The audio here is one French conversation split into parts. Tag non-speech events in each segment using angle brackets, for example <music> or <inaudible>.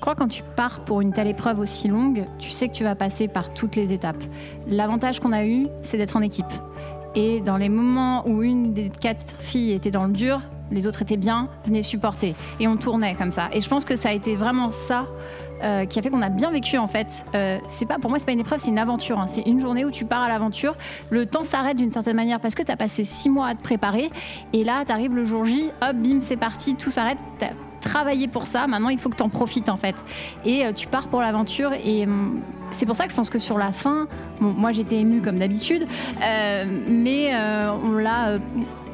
Je crois que quand tu pars pour une telle épreuve aussi longue, tu sais que tu vas passer par toutes les étapes. L'avantage qu'on a eu, c'est d'être en équipe. Et dans les moments où une des quatre filles était dans le dur, les autres étaient bien, venaient supporter. Et on tournait comme ça. Et je pense que ça a été vraiment ça euh, qui a fait qu'on a bien vécu en fait. Euh, pas pour moi c'est pas une épreuve, c'est une aventure. hein. C'est une journée où tu pars à l'aventure. Le temps s'arrête d'une certaine manière parce que tu as passé six mois à te préparer et là tu arrives le jour J, hop bim c'est parti, tout s'arrête. Travaillé pour ça. Maintenant il faut que tu en profites en fait. Et euh, tu pars pour l'aventure et hum, c'est pour ça que je pense que sur la fin, moi j'étais émue comme d'habitude, euh, mais euh, on l'a,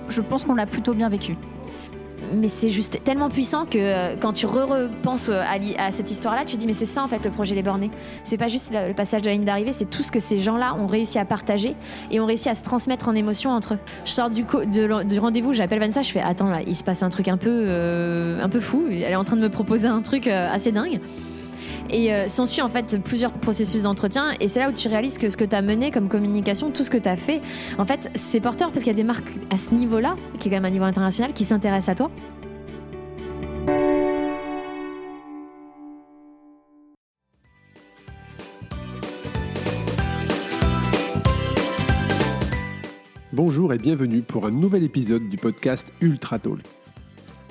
je pense qu'on l'a plutôt bien vécu. Mais c'est juste tellement puissant que euh, quand tu re-repenses euh, à, cette histoire-là, tu te dis mais c'est ça en fait le projet Les Bornés. C'est pas juste le passage de la ligne d'arrivée, c'est tout ce que ces gens-là ont réussi à partager et ont réussi à se transmettre en émotion entre eux. Je sors du, rendez-vous, j'appelle Vanessa, je fais attends là, il se passe un truc un peu, euh, un peu fou. Elle est en train de me proposer un truc assez dingue. Et euh, s'ensuit en fait plusieurs processus d'entretien et c'est là où tu réalises que ce que tu as mené comme communication, tout ce que tu as fait, en fait c'est porteur parce qu'il y a des marques à ce niveau-là, qui est quand même un niveau international, qui s'intéressent à toi. Bonjour et bienvenue pour un nouvel épisode du podcast Ultra Talk.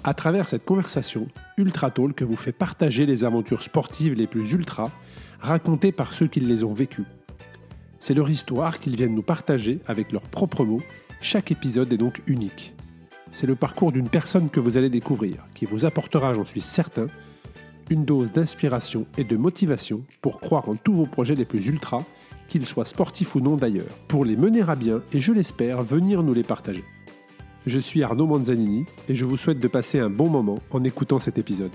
À travers cette conversation, Ultra Talk vous fait partager les aventures sportives les plus ultra, racontées par ceux qui les ont vécues. C'est leur histoire qu'ils viennent nous partager avec leurs propres mots. Chaque épisode est donc unique. C'est le parcours d'une personne que vous allez découvrir, qui vous apportera, j'en suis certain, une dose d'inspiration et de motivation pour croire en tous vos projets les plus ultras qu'ils soient sportifs ou non d'ailleurs, pour les mener à bien et je l'espère venir nous les partager. Je suis Arnaud Manzanini et je vous souhaite de passer un bon moment en écoutant cet épisode.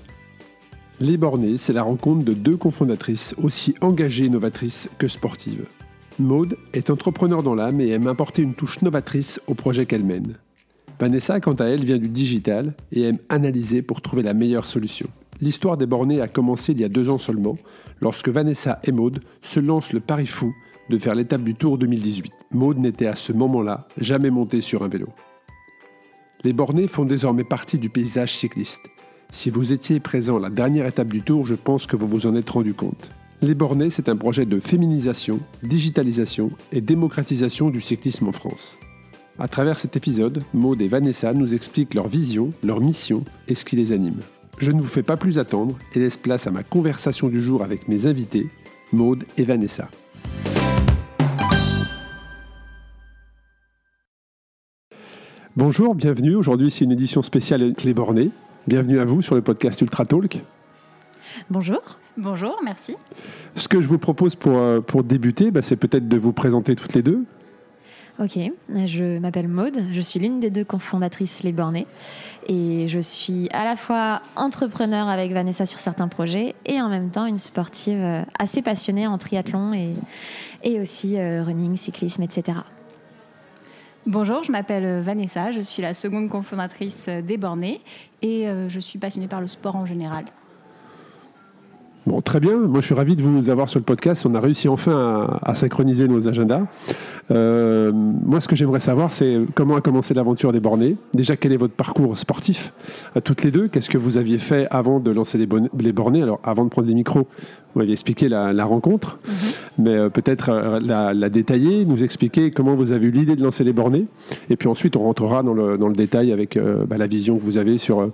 Les Bornés, c'est la rencontre de deux cofondatrices aussi engagées et novatrices que sportives. Maude est entrepreneur dans l'âme et aime apporter une touche novatrice au projet qu'elle mène. Vanessa, quant à elle, vient du digital et aime analyser pour trouver la meilleure solution. L'histoire des bornés a commencé il y a deux ans seulement, lorsque Vanessa et Maude se lancent le pari fou de faire l'étape du Tour 2018. Maude n'était à ce moment-là jamais montée sur un vélo. Les bornés font désormais partie du paysage cycliste. Si vous étiez présent à la dernière étape du Tour, je pense que vous vous en êtes rendu compte. Les bornés, c'est un projet de féminisation, digitalisation et démocratisation du cyclisme en France. À travers cet épisode, Maude et Vanessa nous expliquent leur vision, leur mission et ce qui les anime. Je ne vous fais pas plus attendre et laisse place à ma conversation du jour avec mes invités, Maude et Vanessa. Bonjour, bienvenue. Aujourd'hui, c'est une édition spéciale avec les bornés. Bienvenue à vous sur le podcast Ultra Talk. Bonjour. Bonjour, merci. Ce que je vous propose pour, euh, pour débuter, bah, c'est peut-être de vous présenter toutes les deux. Ok, je m'appelle Maude, je suis l'une des deux cofondatrices Les Bornés et je suis à la fois entrepreneur avec Vanessa sur certains projets et en même temps une sportive euh, assez passionnée en triathlon et, et aussi euh, running, cyclisme, etc. Bonjour, je m'appelle euh, Vanessa, je suis la seconde cofondatrice euh, des Bornés et euh, je suis passionnée par le sport en général. Bon, très bien. Moi, je suis ravi de vous avoir sur le podcast. On a réussi enfin à, à synchroniser nos agendas. Euh, moi, ce que j'aimerais savoir, c'est comment a commencé l'aventure des bornés. Déjà, quel est votre parcours sportif à toutes les deux? Qu'est-ce que vous aviez fait avant de lancer les, bon- les bornés? Alors, avant de prendre les micros, vous m'aviez expliqué la, la rencontre, mais euh, peut-être euh, la, la détailler, nous expliquer comment vous avez eu l'idée de lancer les bornés. Et puis ensuite, on rentrera dans le, dans le détail avec bah, la vision que vous avez sur,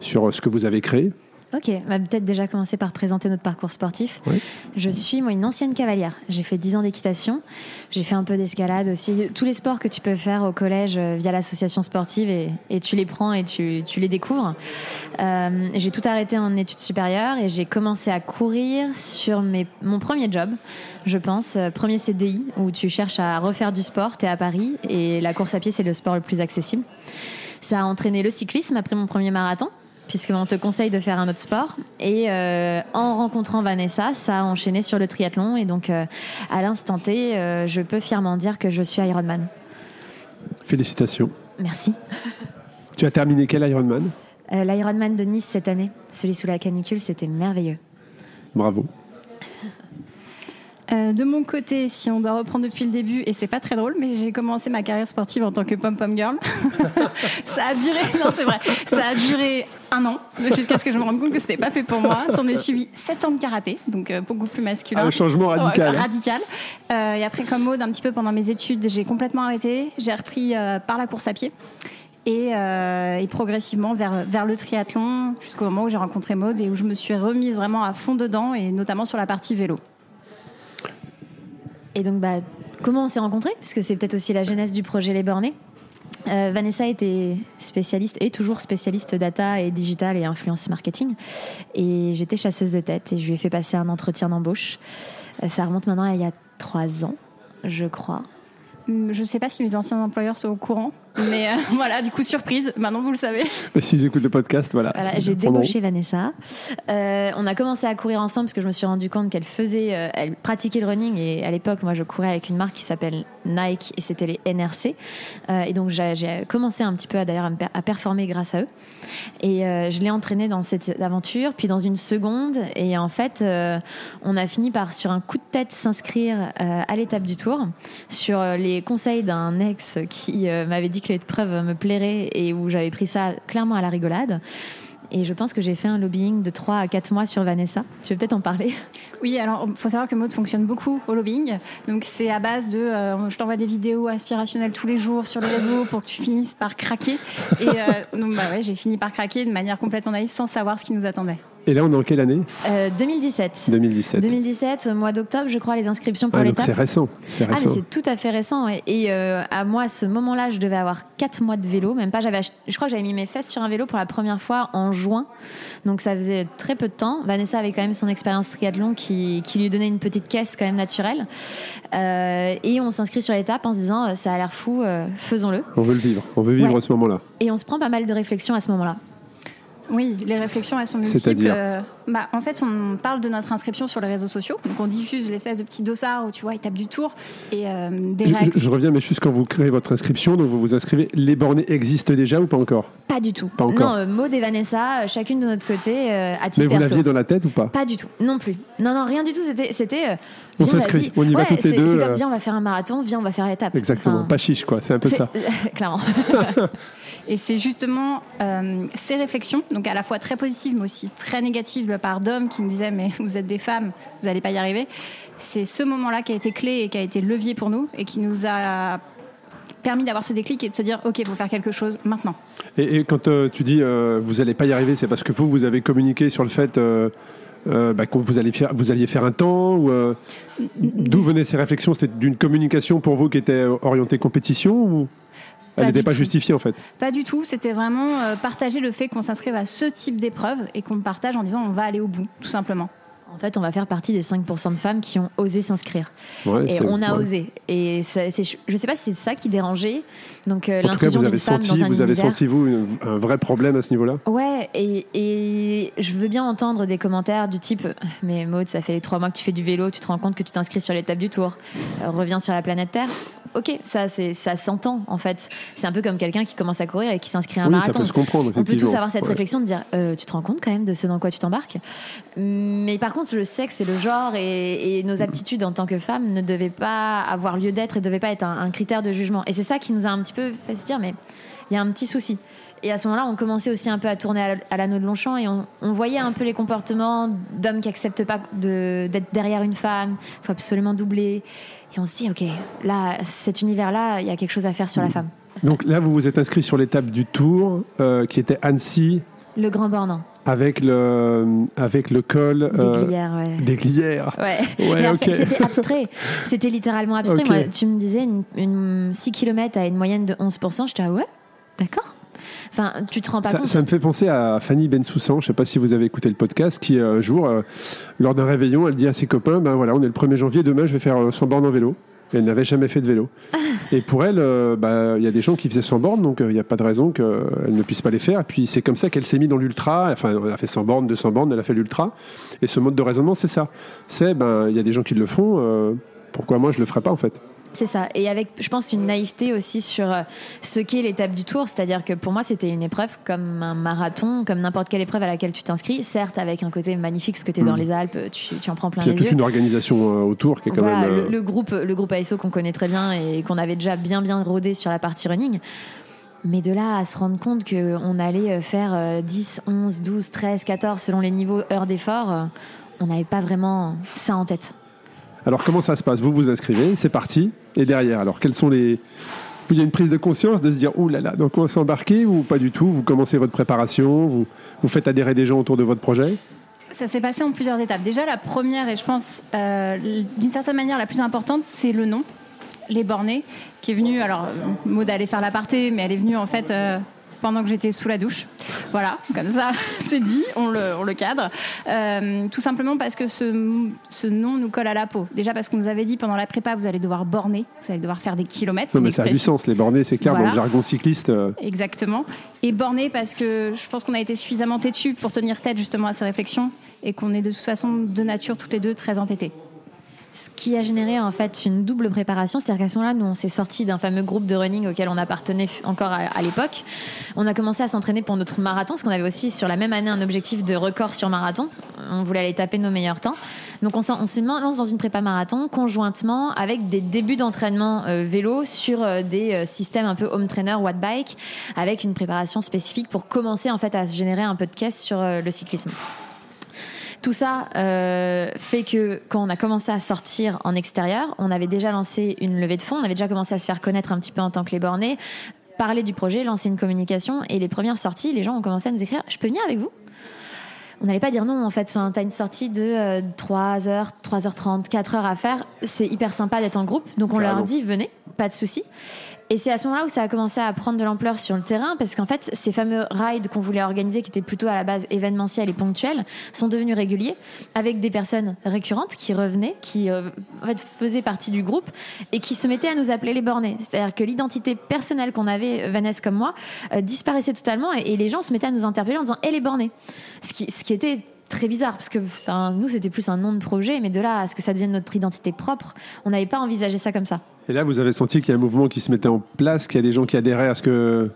sur ce que vous avez créé. Ok, on va peut-être déjà commencer par présenter notre parcours sportif. Oui. Je suis moi une ancienne cavalière. J'ai fait 10 ans d'équitation. J'ai fait un peu d'escalade aussi. Tous les sports que tu peux faire au collège euh, via l'association sportive et, et tu les prends et tu, tu les découvres. Euh, j'ai tout arrêté en études supérieures et j'ai commencé à courir sur mes, mon premier job, je pense. Euh, Premier CDI où tu cherches à refaire du sport. Tu es à Paris et la course à pied, c'est le sport le plus accessible. Ça a entraîné le cyclisme après mon premier marathon puisqu'on te conseille de faire un autre sport. Et euh, en rencontrant Vanessa, ça a enchaîné sur le triathlon. Et donc, euh, à l'instant T, euh, je peux fièrement dire que je suis Ironman. Félicitations. Merci. Tu as terminé quel Ironman? L'Ironman de Nice cette année, celui sous la canicule, c'était merveilleux. Bravo. Euh, de mon côté, si on doit reprendre depuis le début, et c'est pas très drôle, mais j'ai commencé ma carrière sportive en tant que pom-pom girl. <laughs> ça a duré, non c'est vrai, ça a duré un an jusqu'à ce que je me rende compte que c'était pas fait pour moi. S'en est suivi 7 ans de karaté, donc euh, beaucoup plus masculin. Un changement radical. radical. Euh, et après, comme mode, un petit peu pendant mes études, j'ai complètement arrêté. J'ai repris par la course à pied. Et, et, progressivement vers, vers le triathlon jusqu'au moment où j'ai rencontré Maude et où je me suis remise vraiment à fond dedans et notamment sur la partie vélo. Et donc, bah, comment on s'est rencontrés? Puisque c'est peut-être aussi la genèse du projet Les Bornés. Euh, Vanessa était spécialiste, et toujours spécialiste data et digital et influence marketing. Et j'étais chasseuse de tête et je lui ai fait passer un entretien d'embauche. Euh, ça remonte maintenant à il y a trois ans, je crois. Je ne sais pas si mes anciens employeurs sont au courant, mais euh, <laughs> voilà, du coup, surprise, maintenant vous le savez. S'ils écoutent le podcast, voilà. j'ai débauché Vanessa. Euh, on a commencé à courir ensemble parce que je me suis rendu compte qu'elle faisait, euh, elle pratiquait le running et à l'époque, moi, je courais avec une marque qui s'appelle Nike et c'était les NRC. et donc, j'ai commencé un petit peu d'ailleurs à, performer grâce à eux. Et je l'ai entraînée dans cette aventure, puis dans une seconde. Et en fait, on a fini par, sur un coup de tête, s'inscrire à l'étape du tour sur les conseils d'un ex qui m'avait dit que l'épreuve me plairait et où j'avais pris ça clairement à la rigolade. Et je pense que j'ai fait un lobbying de 3 à 4 mois sur Vanessa. Tu veux peut-être en parler? Oui, alors il faut savoir que Maud fonctionne beaucoup au lobbying. Donc c'est à base de euh, je t'envoie des vidéos aspirationnelles tous les jours sur les réseaux pour que tu finisses par craquer. Et euh, <laughs> donc bah ouais, j'ai fini par craquer de manière complètement naïve sans savoir ce qui nous attendait. Et là, on est en quelle année? 2017. 2017. 2017, mois d'octobre, je crois, les inscriptions pour ah, l'étape. C'est récent. C'est récent. Ah, mais c'est tout à fait récent. Et, euh, à moi, à ce moment-là, je devais avoir 4 mois de vélo. Même pas, j'avais, je crois que j'avais mis mes fesses sur un vélo pour la première fois en juin. Donc ça faisait très peu de temps. Vanessa avait quand même son expérience triathlon qui, qui lui donnait une petite caisse quand même naturelle. Euh, et on s'inscrit sur l'étape en se disant, euh, ça a l'air fou, faisons-le. On veut le vivre. On veut vivre à ce moment-là. Et on se prend pas mal de réflexions à ce moment-là. Oui, les réflexions, elles sont multiples. Euh, bah, en fait, on parle de notre inscription sur les réseaux sociaux. Donc, on diffuse l'espèce de petit dossard où tu vois, tape du tour et euh, des je, je, reviens, mais juste quand vous créez votre inscription, donc vous vous inscrivez, les bornés existent déjà ou pas encore? Pas du tout. Pas encore. Non, euh, Maud et Vanessa, chacune de notre côté, à titre Mais vous l'aviez dans la tête ou pas? Pas du tout, non plus. Non, non, rien du tout. C'était. c'était on s'inscrit, on y va toutes les deux. C'est comme, viens, on va faire un marathon, viens, on va faire l'étape. Exactement, pas chiche, quoi. C'est un peu ça. <laughs> Clairement. <laughs> Et c'est justement euh, ces réflexions, donc à la fois très positives, mais aussi très négatives de la part d'hommes qui me disaient Mais vous êtes des femmes, vous n'allez pas y arriver. C'est ce moment-là qui a été clé et qui a été levier pour nous et qui nous a permis d'avoir ce déclic et de se dire ok il faut faire quelque chose maintenant. Et, quand euh, tu dis euh, vous n'allez pas y arriver c'est parce que vous vous avez communiqué sur le fait bah, que vous, alliez faire un temps D'où venaient ces réflexions? C'était d'une communication pour vous qui était orientée compétition ou? Elle n'était pas justifiée en fait. Pas du tout. C'était vraiment euh, partager le fait qu'on s'inscrive à ce type d'épreuve et qu'on partage en disant on va aller au bout, tout simplement. En fait, on va faire partie des 5% de femmes qui ont osé s'inscrire. et on a osé. Et je ne sais pas si c'est ça qui dérangeait. Donc euh, l'intrusion d'une femme dans un Vous avez senti, vous, un vrai problème à ce niveau-là? Ouais, et, et, je veux bien entendre des commentaires du type « Mais Maud, ça fait trois mois que tu fais du vélo, tu te rends compte que tu t'inscris sur l'étape du Tour. Euh, reviens sur la planète Terre. » Ok, ça, ça s'entend, en fait. C'est un peu comme quelqu'un qui commence à courir et qui s'inscrit à un oui, marathon. Ça peut se comprendre, On peut tous avoir cette réflexion de dire euh, Tu te rends compte quand même de ce dans quoi tu t'embarques » Mais par contre, le sexe et le genre et, nos aptitudes en tant que femmes ne devaient pas avoir lieu d'être et ne devaient pas être un, critère de jugement. Et c'est ça qui nous a un petit peu fait se dire, mais il y a un petit souci. Et à ce moment-là, on commençait aussi un peu à tourner à l'anneau de Longchamp et on, voyait un peu les comportements d'hommes qui acceptent pas d'être derrière une femme, il faut absolument doubler. Et on se dit, ok, là, cet univers-là, il y a quelque chose à faire sur la femme. Donc là, vous vous êtes inscrit sur l'étape du Tour, euh, qui était Annecy. Le Grand Bornand. Avec le, avec le col. Des euh, glières, ouais. Des glières. <laughs> Ouais. C'était abstrait. C'était littéralement abstrait. Moi, tu me disais une, 6 km à une moyenne de 11%. J'étais, ah ouais, d'accord. Enfin, tu te rends pas ça, compte. Ça me fait penser à Fanny Bensoussan, je ne sais pas si vous avez écouté le podcast, qui un jour, euh, lors d'un réveillon, elle dit à ses copains, ben voilà, on est le 1er janvier, demain je vais faire 100 bornes en vélo elle n'avait jamais fait de vélo. <laughs> Et pour elle, euh, bah, il y a des gens qui faisaient 100 bornes, donc euh, il n'y a pas de raison qu'elle ne puisse pas les faire. Et puis c'est comme ça qu'elle s'est mise dans l'ultra. Enfin, elle a fait 100 bornes, 200 bornes, elle a fait l'ultra. Et ce mode de raisonnement, c'est ça. C'est, ben, il y a des gens qui le font, euh, pourquoi moi je ne le ferais pas en fait? C'est ça. Et avec, je pense, une naïveté aussi sur euh, ce qu'est l'étape du tour. C'est-à-dire que pour moi, c'était une épreuve comme un marathon, comme n'importe quelle épreuve à laquelle tu t'inscris. Certes, avec un côté magnifique, parce que tu es dans Mm. les Alpes, tu, tu en prends plein Il y a les toute yeux. une organisation euh, autour qui est quand Voilà, même. euh, le, le groupe, le groupe ASO qu'on connaît très bien et qu'on avait déjà bien bien rodé sur la partie running. Mais de là à se rendre compte qu'on allait faire euh, 10, 11, 12, 13, 14 selon les niveaux heures d'effort, on n'avait pas vraiment ça en tête. Alors comment ça se passe? Vous vous inscrivez, c'est parti. Et derrière, alors quels sont les... Il y a une prise de conscience de se dire, oh là là, dans quoi s'embarquer ou pas du tout? Vous commencez votre préparation, vous, faites adhérer des gens autour de votre projet? Ça s'est passé en plusieurs étapes. Déjà, la première, et je pense euh, d'une certaine manière la plus importante, c'est le nom, les bornés, qui est venu. Alors, Maud allait faire l'aparté, mais elle est venue en fait euh, pendant que j'étais sous la douche. Voilà, comme ça, <laughs> c'est dit, on le, on le cadre. Euh, tout simplement parce que ce, ce nom nous colle à la peau. Déjà parce qu'on nous avait dit pendant la prépa, vous allez devoir borner, vous allez devoir faire des kilomètres. Non mais ça a du sens, les bornés, c'est clair, dans le jargon cycliste. euh, Exactement. Et borné parce que je pense qu'on a été suffisamment têtu pour tenir tête justement à ces réflexions et qu'on est de toute façon de nature toutes les deux très entêtées. Ce qui a généré en fait une double préparation, c'est-à-dire qu'à ce moment-là, nous on s'est sorti d'un fameux groupe de running auquel on appartenait encore à, l'époque. On a commencé à s'entraîner pour notre marathon, parce qu'on avait aussi sur la même année un objectif de record sur marathon. On voulait aller taper nos meilleurs temps. Donc on, se lance dans une prépa marathon conjointement avec des débuts d'entraînement euh, vélo sur euh, des euh, systèmes un peu home trainer, watt bike, avec une préparation spécifique pour commencer en fait à se générer un peu de caisse sur le cyclisme. Tout ça euh, fait que quand on a commencé à sortir en extérieur, on avait déjà lancé une levée de fonds, on avait déjà commencé à se faire connaître un petit peu en tant que les bornés, parler du projet, lancer une communication. Et les premières sorties, les gens ont commencé à nous écrire Je peux venir avec vous? On n'allait pas dire non en fait. Enfin, t'as une sortie de euh, 3h, 3h30, 4h à faire. C'est hyper sympa d'être en groupe. Donc on leur dit venez, pas de souci. Et c'est à ce moment-là où ça a commencé à prendre de l'ampleur sur le terrain parce qu'en fait, ces fameux rides qu'on voulait organiser, qui étaient plutôt à la base événementiels et ponctuels, sont devenus réguliers avec des personnes récurrentes qui revenaient, qui euh, faisaient partie du groupe et qui se mettaient à nous appeler les bornés. C'est-à-dire que l'identité personnelle qu'on avait, Vanessa comme moi, euh, disparaissait totalement et, et les gens se mettaient à nous interpeller en disant « Eh les bornés !» ce qui était très bizarre parce que enfin, nous c'était plus un nom de projet mais de là à ce que ça devienne notre identité propre on n'avait pas envisagé ça comme ça. Et là, vous avez senti qu'il y a un mouvement qui se mettait en place, qu'il y a des gens qui adhéraient à ce que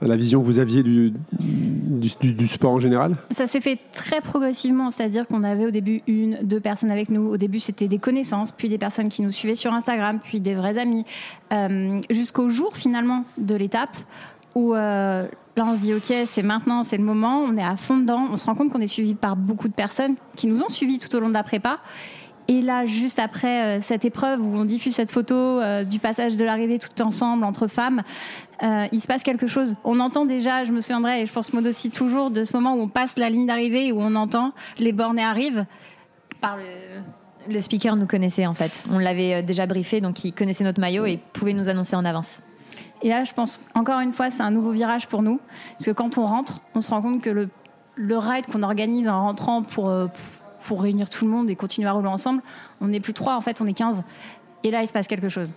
à la vision que vous aviez du, du, du- du sport en général? Ça s'est fait très progressivement, c'est-à-dire qu'on avait au début une, deux personnes avec nous. Au début, c'était des connaissances, puis des personnes qui nous suivaient sur Instagram, puis des vrais amis, euh, jusqu'au jour finalement de l'étape où euh, là on se dit ok, c'est maintenant, c'est le moment, on est à fond dedans, on se rend compte qu'on est suivi par beaucoup de personnes qui nous ont suivis tout au long de la prépa. Et là, juste après euh, cette épreuve où on diffuse cette photo euh, du passage de l'arrivée tout ensemble entre femmes, il se passe quelque chose. On entend déjà, je me souviendrai, et je pense moi aussi toujours, de ce moment où on passe la ligne d'arrivée où on entend les bornés arrivent par le. le speaker nous connaissait en fait on l'avait déjà briefé donc il connaissait notre maillot et pouvait nous annoncer en avance Et là, je pense encore une fois, c'est un nouveau virage pour nous, parce que quand on rentre, on se rend compte que le, le ride qu'on organise en rentrant pour, euh, pour réunir tout le monde et continuer à rouler ensemble, on n'est plus trois, en fait, on est 15. Et là, il se passe quelque chose.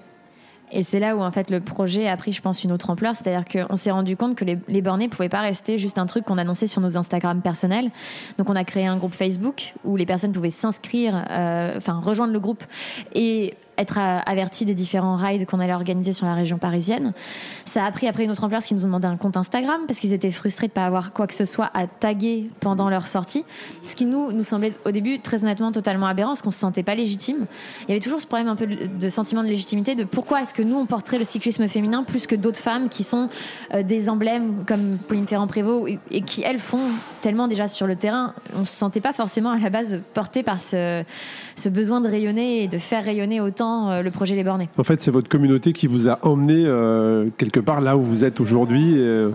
Et c'est là où en fait le projet a pris, je pense, une autre ampleur. C'est-à-dire qu'on s'est rendu compte que les, les bornés pouvaient pas rester juste un truc qu'on annonçait sur nos Instagram personnels. Donc on a créé un groupe Facebook où les personnes pouvaient s'inscrire, euh, enfin rejoindre le groupe et être avertis des différents rides qu'on allait organiser sur la région parisienne. Ça a pris après une autre ampleur parce qu'ils nous ont demandé un compte Instagram parce qu'ils étaient frustrés de pas avoir quoi que ce soit à taguer pendant leur sortie. Ce qui nous, nous semblait au début très honnêtement totalement aberrant parce qu'on se sentait pas légitime. Il y avait toujours ce problème un peu de sentiment de légitimité de pourquoi est-ce que nous on porterait le cyclisme féminin plus que d'autres femmes qui sont euh, des emblèmes comme Pauline Ferrand-Prévot et, qui elles font tellement déjà sur le terrain. On se sentait pas forcément à la base porté par ce besoin de rayonner et de faire rayonner autant euh, le projet Les Bornés. En fait, c'est votre communauté qui vous a emmené euh, quelque part là où vous êtes aujourd'hui. euh,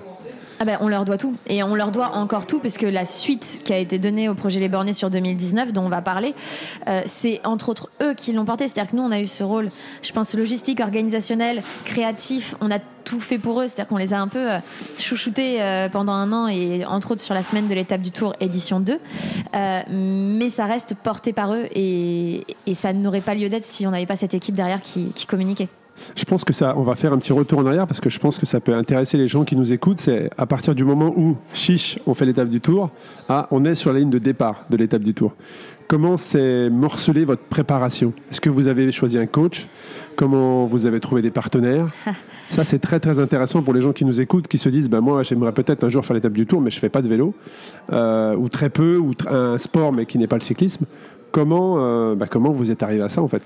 Ah ben, on leur doit tout. Et on leur doit encore tout, parce que la suite qui a été donnée au projet Les Bornés sur 2019, dont on va parler, euh, c'est entre autres eux qui l'ont porté. C'est-à-dire que nous, on a eu ce rôle, je pense, logistique, organisationnel, créatif. On a tout fait pour eux. C'est-à-dire qu'on les a un peu euh, chouchoutés euh, pendant un an, et entre autres sur la semaine de l'étape du Tour, édition 2. Euh, mais ça reste porté par eux, et, et ça n'aurait pas lieu d'être si on n'avait pas cette équipe derrière qui, qui communiquait. Je pense que ça, on va faire un petit retour en arrière parce que je pense que ça peut intéresser les gens qui nous écoutent. C'est à partir du moment où chiche, on fait l'étape du tour, ah, on est sur la ligne de départ de l'étape du tour. comment s'est morcelée votre préparation? Est-ce que vous avez choisi un coach? Comment vous avez trouvé des partenaires? <laughs> Ça, c'est très très intéressant pour les gens qui nous écoutent, qui se disent ben moi, j'aimerais peut-être un jour faire l'étape du Tour, mais je fais pas de vélo, euh, ou très peu, ou un sport, mais qui n'est pas le cyclisme. Comment, euh, ben, comment vous êtes arrivé à ça en fait?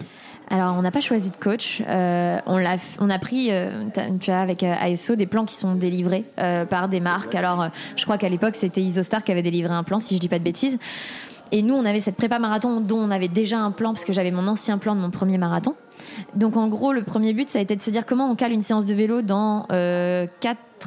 Alors, on n'a pas choisi de coach. Euh, on, a, on a pris, euh, tu as avec euh, ASO, des plans qui sont délivrés euh, par des marques. Alors, je crois qu'à l'époque, c'était Isostar qui avait délivré un plan, si je dis pas de bêtises. Et nous, on avait cette prépa marathon dont on avait déjà un plan, parce que j'avais mon ancien plan de mon premier marathon. Donc, en gros, le premier but, ça a été de se dire comment on cale une séance de vélo dans euh,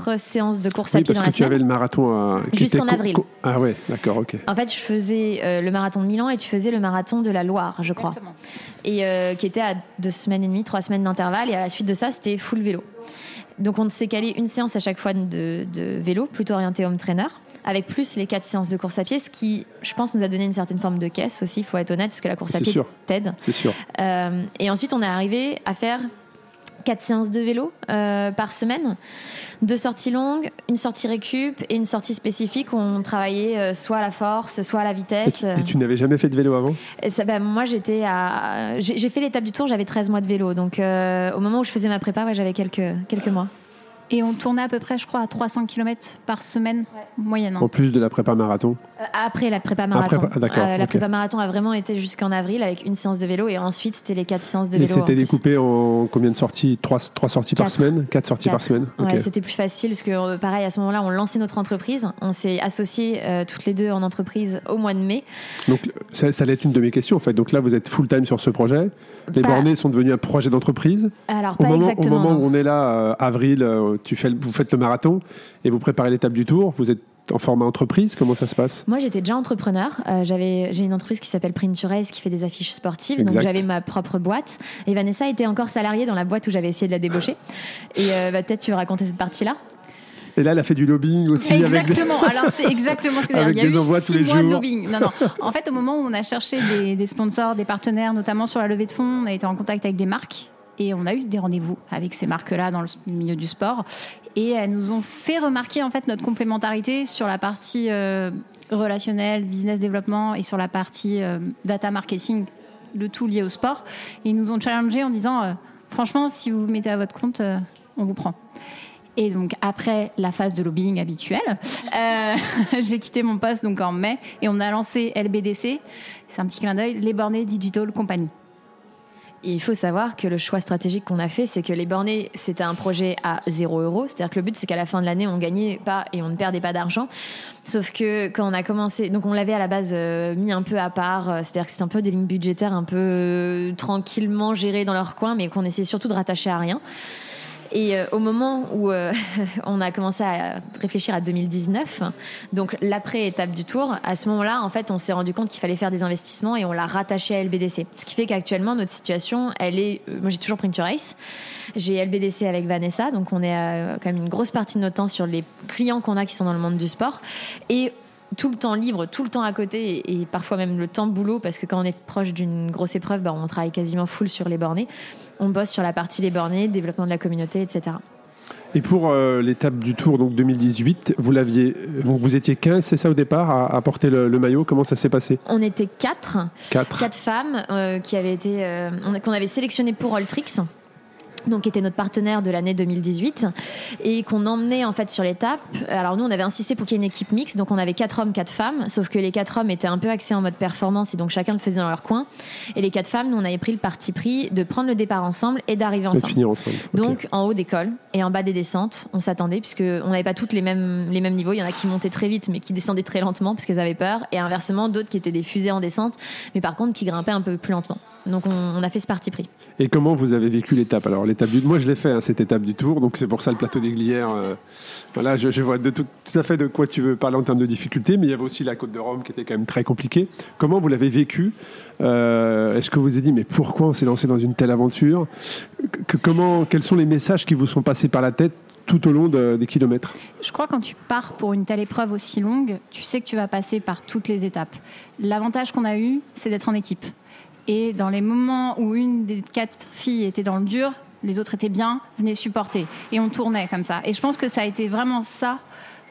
quatre séances de course à pied parce dans que la tu semaine. avais le marathon à... Jusqu'en avril. Ah ouais, d'accord, ok. En fait, je faisais euh, le marathon de Milan et tu faisais le marathon de la Loire, je crois. Exactement. et euh, qui était à deux semaines et demie, trois semaines d'intervalle. Et à la suite de ça, c'était full vélo. Donc on s'est calé une séance à chaque fois de, de vélo, plutôt orienté home trainer, avec plus les quatre séances de course à pied, ce qui, je pense, nous a donné une certaine forme de caisse aussi, il faut être honnête, parce que la course à pied t'aide. C'est sûr. Euh, et ensuite, on est arrivé à faire quatre séances de vélo euh, par semaine, deux sorties longues, une sortie récup et une sortie spécifique où on travaillait euh, soit à la force, soit à la vitesse. tu, et tu n'avais jamais fait de vélo avant? Et ça, bah, moi, j'étais à. J'ai j'ai fait l'étape du tour, j'avais 13 mois de vélo. Donc, euh, au moment où je faisais ma prépa, ouais, j'avais quelques, quelques mois. Et on tournait à peu près, je crois, à 300 km par semaine, moyenne. hein. En plus de la prépa marathon Euh, après la prépa marathon. Après, ah, d'accord, Euh, la prépa marathon a vraiment été jusqu'en avril avec une séance de vélo et ensuite, c'était les quatre séances de Et vélo. en c'était découpé en combien de sorties? Trois, trois sorties par semaine? Quatre sorties par semaine. Ouais, c'était plus facile parce que, euh, pareil, à ce moment-là, on lançait notre entreprise. On s'est associés euh, toutes les deux en entreprise au mois de mai. Donc ça, ça allait être une de mes questions en fait. Donc là, vous êtes full time sur ce projet. Les Pas- bornés sont devenus un projet d'entreprise. Alors, Au pas moment, au exactement. moment non. où on est là, euh, avril, euh, tu fais, le- vous faites le marathon et vous préparez l'étape du tour. Vous êtes en format entreprise. Comment ça se passe? Moi, j'étais déjà entrepreneur. Euh, j'avais, j'ai une entreprise qui s'appelle Print to Race qui fait des affiches sportives. Exact. Donc, j'avais ma propre boîte. Et Vanessa était encore salariée dans la boîte où j'avais essayé de la débaucher. Et euh, bah, peut-être tu veux raconter cette partie-là? Et là, elle a fait du lobbying aussi avec des- Exactement. <laughs> Alors c'est exactement ce que je veux Avec dire. Il y a eu six tous les mois de jours. lobbying. Non, non. <laughs> En fait, au moment où on a cherché des, des sponsors, des partenaires, notamment sur la levée de fonds, on a été en contact avec des marques et on a eu des rendez-vous avec ces marques-là dans le milieu du sport et elles nous ont fait remarquer en fait notre complémentarité sur la partie euh, relationnelle, business développement et sur la partie euh, data marketing, le tout lié au sport. Et ils nous ont challengé en disant euh, franchement, si vous vous mettez à votre compte, on vous prend. Et donc après la phase de lobbying habituelle, euh, <laughs> j'ai quitté mon poste donc en mai et on a lancé LBDC. C'est un petit clin d'œil, les bornés Digital Company. Et il faut savoir que le choix stratégique qu'on a fait, c'est que les bornés, c'était un projet à 0 euros. C'est-à-dire que le but, c'est qu'à la fin de l'année, on gagnait pas et on ne perdait pas d'argent. Sauf que quand on a commencé, donc on l'avait à la base euh, mis un peu à part. euh, C'est-à-dire que c'était un peu des lignes budgétaires un peu tranquillement gérées dans leur coin, mais qu'on essayait surtout de rattacher à rien. Et euh, au moment où euh, <laughs> on a commencé à réfléchir à 2019, donc l'après-étape du tour, à ce moment-là, en fait, on s'est rendu compte qu'il fallait faire des investissements et on l'a rattaché à LBDC. Ce qui fait qu'actuellement, notre situation, elle est. euh, Moi, j'ai toujours Print to Race. J'ai LBDC avec Vanessa, donc on est quand même une grosse partie de notre temps sur les clients qu'on a qui sont dans le monde du sport. Et tout le temps libre, tout le temps à côté et, et parfois même le temps boulot parce que quand on est proche d'une grosse épreuve, bah, on travaille quasiment full sur les bornés. On bosse sur la partie les bornés, développement de la communauté, etc. Et pour euh, l'étape du Tour donc 2018, vous l'aviez, vous étiez 15, c'est ça au départ, à, à porter le, le maillot? Comment ça s'est passé? On était quatre, 4. quatre femmes euh, qui avaient été, euh, qu'on avait sélectionnées pour Alltrix. Donc, qui était notre partenaire de l'année 2018 et qu'on emmenait en fait sur l'étape. Alors nous, on avait insisté pour qu'il y ait une équipe mixte, donc on avait quatre hommes, quatre femmes. Sauf que les quatre hommes étaient un peu axés en mode performance et donc chacun le faisait dans leur coin. Et les quatre femmes, nous, on avait pris le parti pris de prendre le départ ensemble et d'arriver ensemble. finir ensemble. Donc en haut des cols et en bas des descentes, on s'attendait puisque on n'avait pas toutes les mêmes les mêmes niveaux. Il y en a qui montaient très vite mais qui descendaient très lentement parce qu'elles avaient peur et inversement d'autres qui étaient des fusées en descente mais par contre qui grimpaient un peu plus lentement. Donc on, on a fait ce parti pris. Et comment vous avez vécu l'étape? Alors l'étape du, moi je l'ai fait hein, cette étape du Tour, donc c'est pour ça le plateau des Glières. euh, voilà, je, vois de tout, à fait de quoi tu veux parler en termes de difficultés, mais il y avait aussi la côte de Rome qui était quand même très compliquée. Comment vous l'avez vécu? Euh, Est-ce que vous vous êtes dit mais pourquoi on s'est lancé dans une telle aventure? Comment, Quels sont les messages qui vous sont passés par la tête tout au long de- des kilomètres? Je crois que quand tu pars pour une telle épreuve aussi longue, tu sais que tu vas passer par toutes les étapes. L'avantage qu'on a eu, c'est d'être en équipe. Et dans les moments où une des quatre filles était dans le dur, les autres étaient bien, venaient supporter. Et on tournait comme ça. Et je pense que ça a été vraiment ça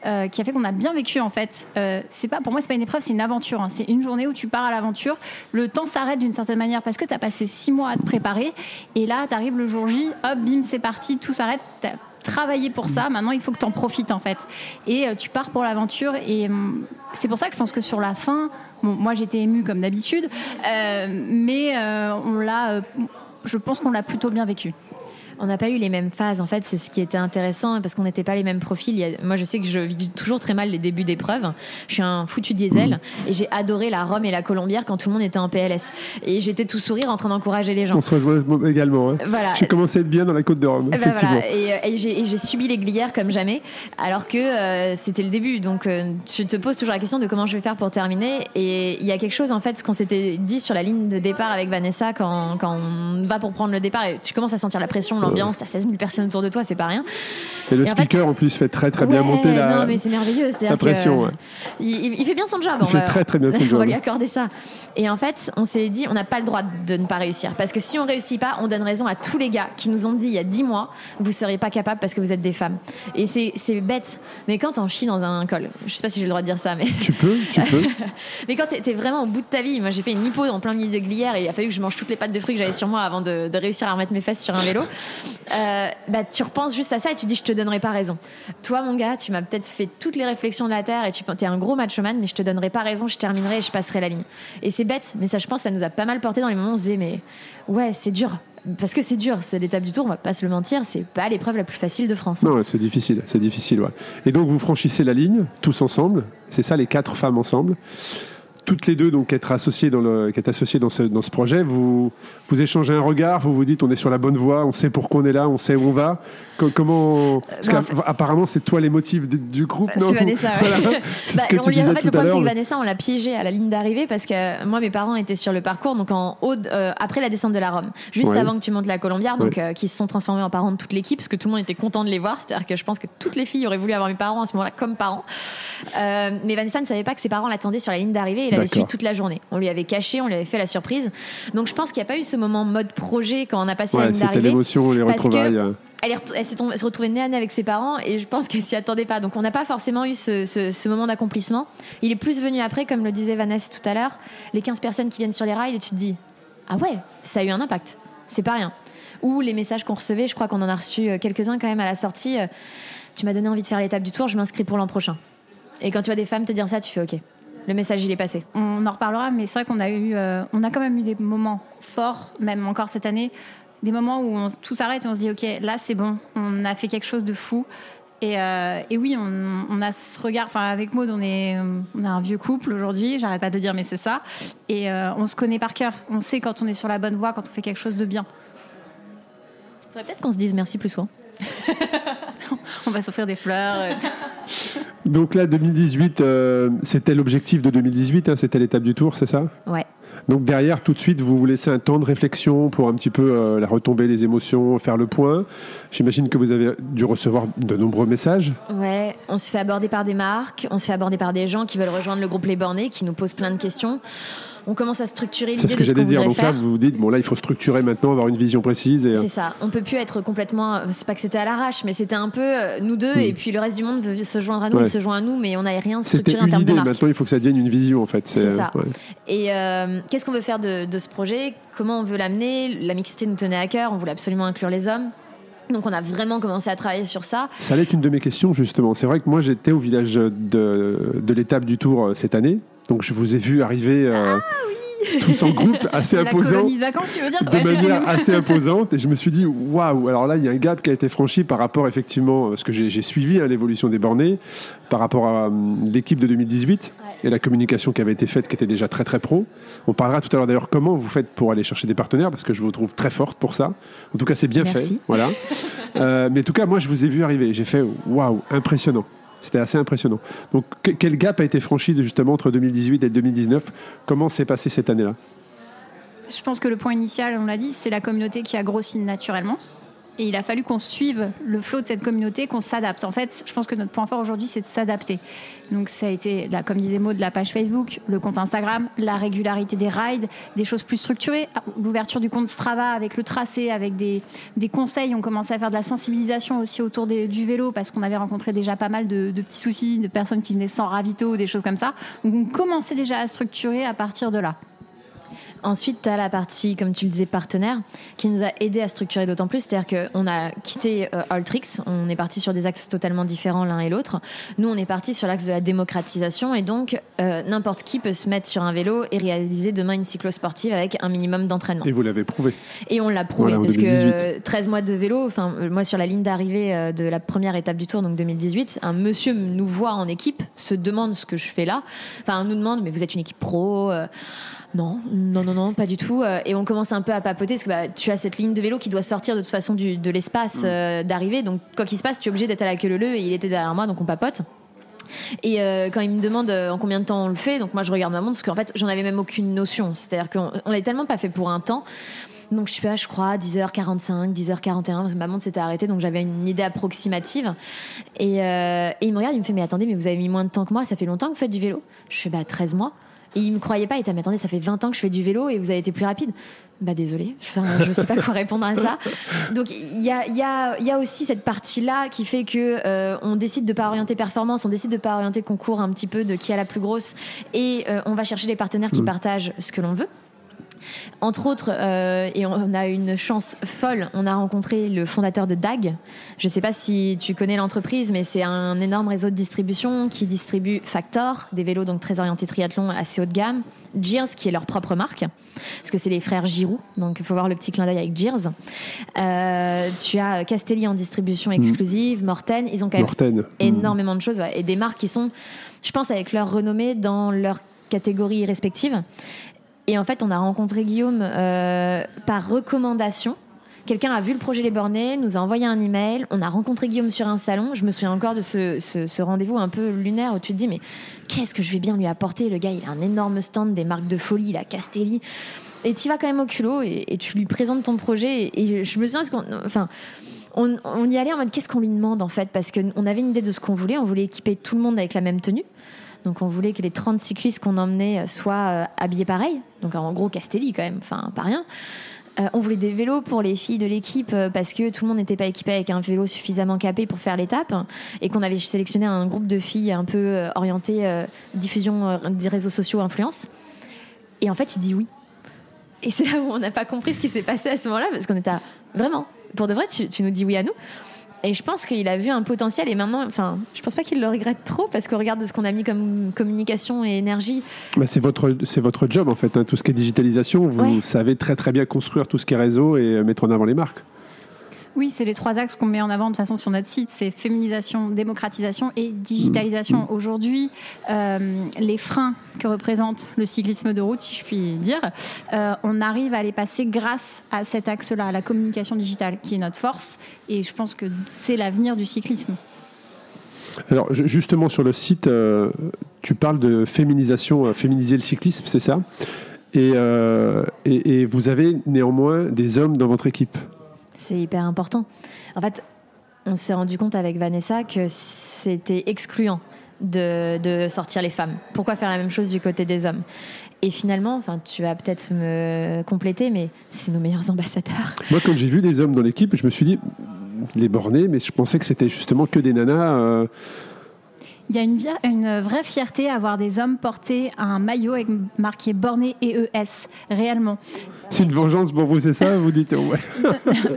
euh, qui a fait qu'on a bien vécu en fait. Euh, pas pour moi c'est pas une épreuve, c'est une aventure. hein. C'est une journée où tu pars à l'aventure. Le temps s'arrête d'une certaine manière parce que tu as passé six mois à te préparer et là tu arrives le jour J, hop bim c'est parti, tout s'arrête. T'as travaillé pour ça, maintenant il faut que tu en profites en fait. Et euh, tu pars pour l'aventure et hum, c'est pour ça que je pense que sur la fin, bon, moi j'étais émue comme d'habitude, euh, mais euh, on l'a, euh, je pense qu'on l'a plutôt bien vécu. On n'a pas eu les mêmes phases, en fait, c'est ce qui était intéressant parce qu'on n'était pas les mêmes profils. Moi, je sais que je vis toujours très mal les débuts d'épreuve. Je suis un foutu diesel et j'ai adoré la Rome et la Colombière quand tout le monde était en PLS. Et j'étais tout sourire en train d'encourager les gens. On se rejoint également. hein. Voilà. J'ai commencé à être bien dans la côte de Rome, ben effectivement. voilà. Et, euh, et j'ai et j'ai subi les glières comme jamais, alors que euh, c'était le début. Donc euh, tu te poses toujours la question de comment je vais faire pour terminer. Et il y a quelque chose en fait, ce qu'on s'était dit sur la ligne de départ avec Vanessa quand, quand on va pour prendre le départ et tu commences à sentir la pression, l'ambiance, t'as 16 000 personnes autour de toi, c'est pas rien. Et le Et en fait- speaker, en plus, fait très très bien monter la, Non, mais c'est merveilleux. C'est-à-dire la pression. ouais. il, fait bien son job. Il on fait va- très, très bien son <laughs> On job. va lui accorder ça. Et en fait, on s'est dit, on n'a pas le droit de ne pas réussir. Parce que si on réussit pas, on donne raison à tous les gars qui nous ont dit il y a 10 mois, vous seriez pas capables parce que vous êtes des femmes. Et c'est bête. Mais quand on chie dans un col, je sais pas si j'ai le droit de dire ça, mais, Tu peux, tu peux. <laughs> mais quand t'es t'es vraiment au bout de ta vie, moi j'ai fait une hypo en plein milieu de glière et il a fallu que je mange toutes les pâtes de fruits que j'avais sur moi avant de, de réussir à remettre mes fesses sur un vélo. Euh, bah, tu repenses juste à ça et tu dis je te donnerai pas raison. Toi mon gars, tu m'as peut-être fait toutes les réflexions de la terre et tu es un gros machoman, mais je te donnerai pas raison, je terminerai et je passerai la ligne. Et c'est bête, mais ça je pense ça nous a pas mal porté dans les moments où on se disait mais ouais c'est dur. Parce que c'est dur, c'est l'étape du tour, on va pas se le mentir, c'est pas l'épreuve la plus facile de France. Non, c'est difficile, c'est difficile. Et donc vous franchissez la ligne tous ensemble. C'est ça, les quatre femmes ensemble. Toutes les deux, donc, être associées dans le, êtes associées dans ce, dans ce projet, vous, vous échangez un regard, vous vous dites on est sur la bonne voie, on sait pourquoi on est là, on sait où on va. Co- comment Parce bah, fait- qu'apparemment, c'est toi les motifs du- groupe, non? Vanessa. <laughs> Voilà. <laughs> Bah, ce que on tu lui disais en fait, tout le problème, c'est que Vanessa, on l'a piégée à la ligne d'arrivée parce que moi, mes parents étaient sur le parcours, donc en haut, euh, après la descente de la Rome, juste Ouais. avant que tu montes la Colombière, donc Ouais. euh, qui se sont transformés en parents de toute l'équipe parce que tout le monde était content de les voir. C'est-à-dire que je pense que toutes les filles auraient voulu avoir mes parents à ce moment-là comme parents. Euh, mais Vanessa ne savait pas que ses parents l'attendaient sur la ligne d'arrivée et il avait D'accord. suivi toute la journée. On lui avait caché, on lui avait fait la surprise. Donc je pense qu'il n'y a pas eu ce moment mode projet quand on a passé la Ouais, ligne c'était d'arrivée. l'émotion, les retrouvailles. euh. Elle, s'est retrouvée nez à nez avec ses parents et je pense qu'elle s'y attendait pas. Donc on n'a pas forcément eu ce, ce- ce moment d'accomplissement. Il est plus venu après, comme le disait Vanessa tout à l'heure, les 15 personnes qui viennent sur les rails et tu te dis Ah ouais, ça a eu un impact. C'est pas rien. Ou les messages qu'on recevait, je crois qu'on en a reçu euh, quelques-uns quand même à la sortie. euh, Tu m'as donné envie de faire l'étape du tour, je m'inscris pour l'an prochain. Et quand tu vois des femmes te dire ça, tu fais OK. Le message, il est passé. On en reparlera, mais c'est vrai qu'on a eu, euh, on a quand même eu des moments forts, même encore cette année, des moments où on- tout s'arrête et on se dit ok, là c'est bon, on a fait quelque chose de fou. Et, euh, et oui, on, on a ce regard. Enfin, avec Maud, on est, on a un vieux couple aujourd'hui. J'arrête pas de dire, mais c'est ça. Et euh, on se connaît par cœur. On sait quand on est sur la bonne voie, quand on fait quelque chose de bien. Faudrait peut-être qu'on se dise merci plus souvent. <laughs> On va s'offrir des fleurs. <laughs> Donc là, 2018, euh, c'était l'objectif de 2018, hein, c'était l'étape du tour, c'est ça? Ouais. Donc derrière, tout de suite, vous vous laissez un temps de réflexion pour un petit peu euh, la retomber les émotions, faire le point. J'imagine que vous avez dû recevoir de nombreux messages. Ouais, on se fait aborder par des marques, on se fait aborder par des gens qui veulent rejoindre le groupe Les Bornés, qui nous posent plein de questions. On commence à structurer C'est l'idée ce de que ce qu'on j'allais dire. Donc là, vous vous dites, bon là, il faut structurer maintenant, avoir une vision précise. Et, euh, C'est ça. On peut plus être complètement. euh, C'est pas que c'était à l'arrache, mais c'était un peu euh, nous deux, et puis le reste du monde veut se joindre à nous, Ouais. il se joint à nous, mais on n'a rien structuré en termes de idée, marque. maintenant il faut que ça devienne une vision en fait. C'est ça. ouais. Et euh, qu'est-ce qu'on veut faire de, de ce projet? Comment on veut l'amener? La mixité nous tenait à cœur, on voulait absolument inclure les hommes. Donc on a vraiment commencé à travailler sur ça. Ça allait être une de mes questions justement. C'est vrai que moi j'étais au village de, de l'étape du Tour cette année, donc je vous ai vu arriver euh, tous en groupe <laughs> assez imposant. de vacances, tu veux dire de Ouais, c'était manière assez <laughs> imposante. Et je me suis dit waouh. Alors là il y a un gap qui a été franchi par rapport effectivement parce que j'ai j'ai suivi hein, l'évolution des bornés par rapport à hum, l'équipe de 2018 et la communication qui avait été faite qui était déjà très très pro. On parlera tout à l'heure d'ailleurs comment vous faites pour aller chercher des partenaires parce que je vous trouve très forte pour ça. En tout cas c'est bien Merci. fait. Voilà. <laughs> Euh, mais en tout cas moi je vous ai vu arriver. J'ai fait waouh impressionnant c'était assez impressionnant. Donc, que- quel gap a été franchi justement entre 2018 et 2019 Comment s'est passé cette année-là? Je pense que le point initial, on l'a dit, c'est la communauté qui a grossi naturellement. Et il a fallu qu'on suive le flot de cette communauté, qu'on s'adapte. En fait, je pense que notre point fort aujourd'hui, c'est de s'adapter. Donc ça a été, là, comme disait Maud, de la page Facebook, le compte Instagram, la régularité des rides, des choses plus structurées, l'ouverture du compte Strava avec le tracé, avec des, des conseils. On commençait à faire de la sensibilisation aussi autour du vélo parce qu'on avait rencontré déjà pas mal de, de, petits soucis, de personnes qui venaient sans ravito, des choses comme ça. Donc on commençait déjà à structurer à partir de là. Ensuite, tu as la partie, comme tu le disais, partenaire, qui nous a aidé à structurer d'autant plus. C'est-à-dire qu'on a quitté euh, Alltrix, on est parti sur des axes totalement différents l'un et l'autre. Nous, on est parti sur l'axe de la démocratisation et donc euh, n'importe qui peut se mettre sur un vélo et réaliser demain une cyclo-sportive avec un minimum d'entraînement. Et vous l'avez prouvé. Et on l'a prouvé, parce que 13 mois de vélo, enfin, moi sur la ligne d'arrivée euh, de la première étape du tour, donc 2018, un monsieur nous voit en équipe, se demande ce que je fais là. Enfin, nous demande, mais vous êtes une équipe pro non, non, non, non, pas du tout. Euh, et on commence un peu à papoter parce que bah, tu as cette ligne de vélo qui doit sortir de toute façon du, de l'espace mm. euh, d'arrivée. Donc, quoi qu'il se passe, tu es obligé d'être à la queue leu et il était derrière moi, donc on papote. Et euh, quand il me demande en combien de temps on le fait, donc moi je regarde ma montre parce qu'en fait j'en avais même aucune notion. C'est-à-dire qu'on on l'avait tellement pas fait pour un temps. Donc je suis à, je crois, 10h45, 10h41. Ma montre s'était arrêtée, donc j'avais une idée approximative. Et, et, il me regarde, il me fait Mais attendez, mais vous avez mis moins de temps que moi, ça fait longtemps que vous faites du vélo? Je fais Bah 13 mois. Et il me croyait pas, il était, mais attendez, ça fait 20 ans que je fais du vélo et vous avez été plus rapide. Bah désolé, enfin, je sais pas quoi répondre à ça. Donc il y a, y, a, y a, aussi cette partie-là qui fait que euh, on décide de pas orienter performance, on décide de pas orienter concours un petit peu de qui a la plus grosse et euh, on va chercher des partenaires qui partagent ce que l'on veut. Entre autres, euh, et on a une chance folle, on a rencontré le fondateur de DAG. Je ne sais pas si tu connais l'entreprise, mais c'est un énorme réseau de distribution qui distribue Factor, des vélos donc très orientés triathlon assez haut de gamme, Gears, qui est leur propre marque, parce que c'est les frères Giroud, donc il faut voir le petit clin d'œil avec Gears. Euh, tu as Castelli en distribution exclusive, Morten, ils ont quand même énormément de choses, et des marques qui sont, je pense, avec leur renommée dans leur catégorie respective. Et en fait, on a rencontré Guillaume euh, par recommandation. Quelqu'un a vu le projet Les Bornés, nous a envoyé un email. On a rencontré Guillaume sur un salon. Je me souviens encore de ce, rendez-vous un peu lunaire où tu te dis mais qu'est-ce que je vais bien lui apporter? Le gars, il a un énorme stand des marques de folie, il a Castelli. Et tu vas quand même au culot et, tu lui présentes ton projet. Et, je me souviens, qu'on, on, y allait en mode qu'est-ce qu'on lui demande en fait? Parce qu'on avait une idée de ce qu'on voulait. On voulait équiper tout le monde avec la même tenue. Donc on voulait que les 30 cyclistes qu'on emmenait euh, soient euh, habillés pareil. Donc en gros Castelli quand même, enfin pas rien. Euh, on voulait des vélos pour les filles de l'équipe parce que tout le monde n'était pas équipé avec un vélo suffisamment capé pour faire l'étape et qu'on avait sélectionné un groupe de filles un peu orientées diffusion des réseaux sociaux influence. Et en fait, il dit oui. Et c'est là où on n'a pas compris ce qui s'est passé à ce moment-là parce qu'on était vraiment, pour de vrai, tu nous dis oui à nous. Et je pense qu'il a vu un potentiel et maintenant, enfin, je pense pas qu'il le regrette trop parce qu'au regard de ce qu'on a mis comme communication et énergie. Bah c'est votre, c'est votre job en fait, hein. tout ce qui est digitalisation. Vous savez très très bien construire tout ce qui est réseau et mettre en avant les marques. Oui, c'est les trois axes qu'on met en avant de toute façon sur notre site. C'est féminisation, démocratisation et digitalisation. Mmh. Aujourd'hui, euh, les freins que représente le cyclisme de route, si je puis dire, euh, on arrive à les passer grâce à cet axe-là, à la communication digitale, qui est notre force. Et je pense que c'est l'avenir du cyclisme. Alors justement sur le site, euh, tu parles de féminisation, féminiser le cyclisme, c'est ça? Et, et, vous avez néanmoins des hommes dans votre équipe? C'est hyper important. En fait, on s'est rendu compte avec Vanessa que c'était excluant de, sortir les femmes. Pourquoi faire la même chose du côté des hommes? Et finalement, enfin, tu vas peut-être me compléter, mais c'est nos meilleurs ambassadeurs. Moi, quand j'ai vu des hommes dans l'équipe, je me suis dit, les bornés, mais je pensais que c'était justement que des nanas. Euh, il y a une, une, vraie fierté à voir des hommes porter un maillot avec marqué borné ES, réellement. C'est une vengeance pour vous, c'est ça Vous dites ouais. <laughs>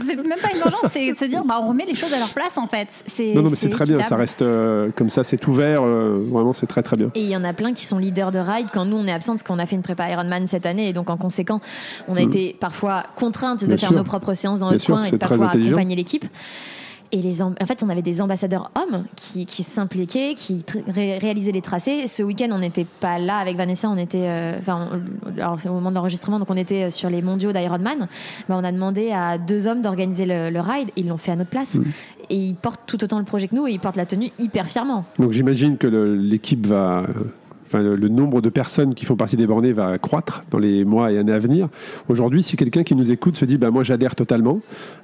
c'est même pas une vengeance, c'est de se dire bah, on remet les choses à leur place en fait. Non, non, mais c'est très bien, ça reste euh, comme ça, c'est ouvert, euh, vraiment c'est très très bien. Et il y en a plein qui sont leaders de ride quand nous on est absent parce qu'on a fait une prépa Ironman cette année et donc en conséquent on a mm. été parfois contraintes de faire nos propres séances dans le coin et de pas pouvoir accompagner l'équipe. Et les en fait, on avait des ambassadeurs hommes qui, qui s'impliquaient, qui réalisaient les tracés. Ce week-end, on n'était pas là avec Vanessa, on était, euh, enfin, c'est au moment de l'enregistrement, donc on était euh, sur les mondiaux d'Ironman. Mais on a demandé à deux hommes d'organiser le, ride, ils l'ont fait à notre place. Mmh. Et ils portent tout autant le projet que nous et ils portent la tenue hyper fièrement. Donc j'imagine que l'équipe va enfin, le, le nombre de personnes qui font partie des bornés va croître dans les mois et années à venir. Aujourd'hui, si quelqu'un qui nous écoute se dit bah, Moi, j'adhère totalement,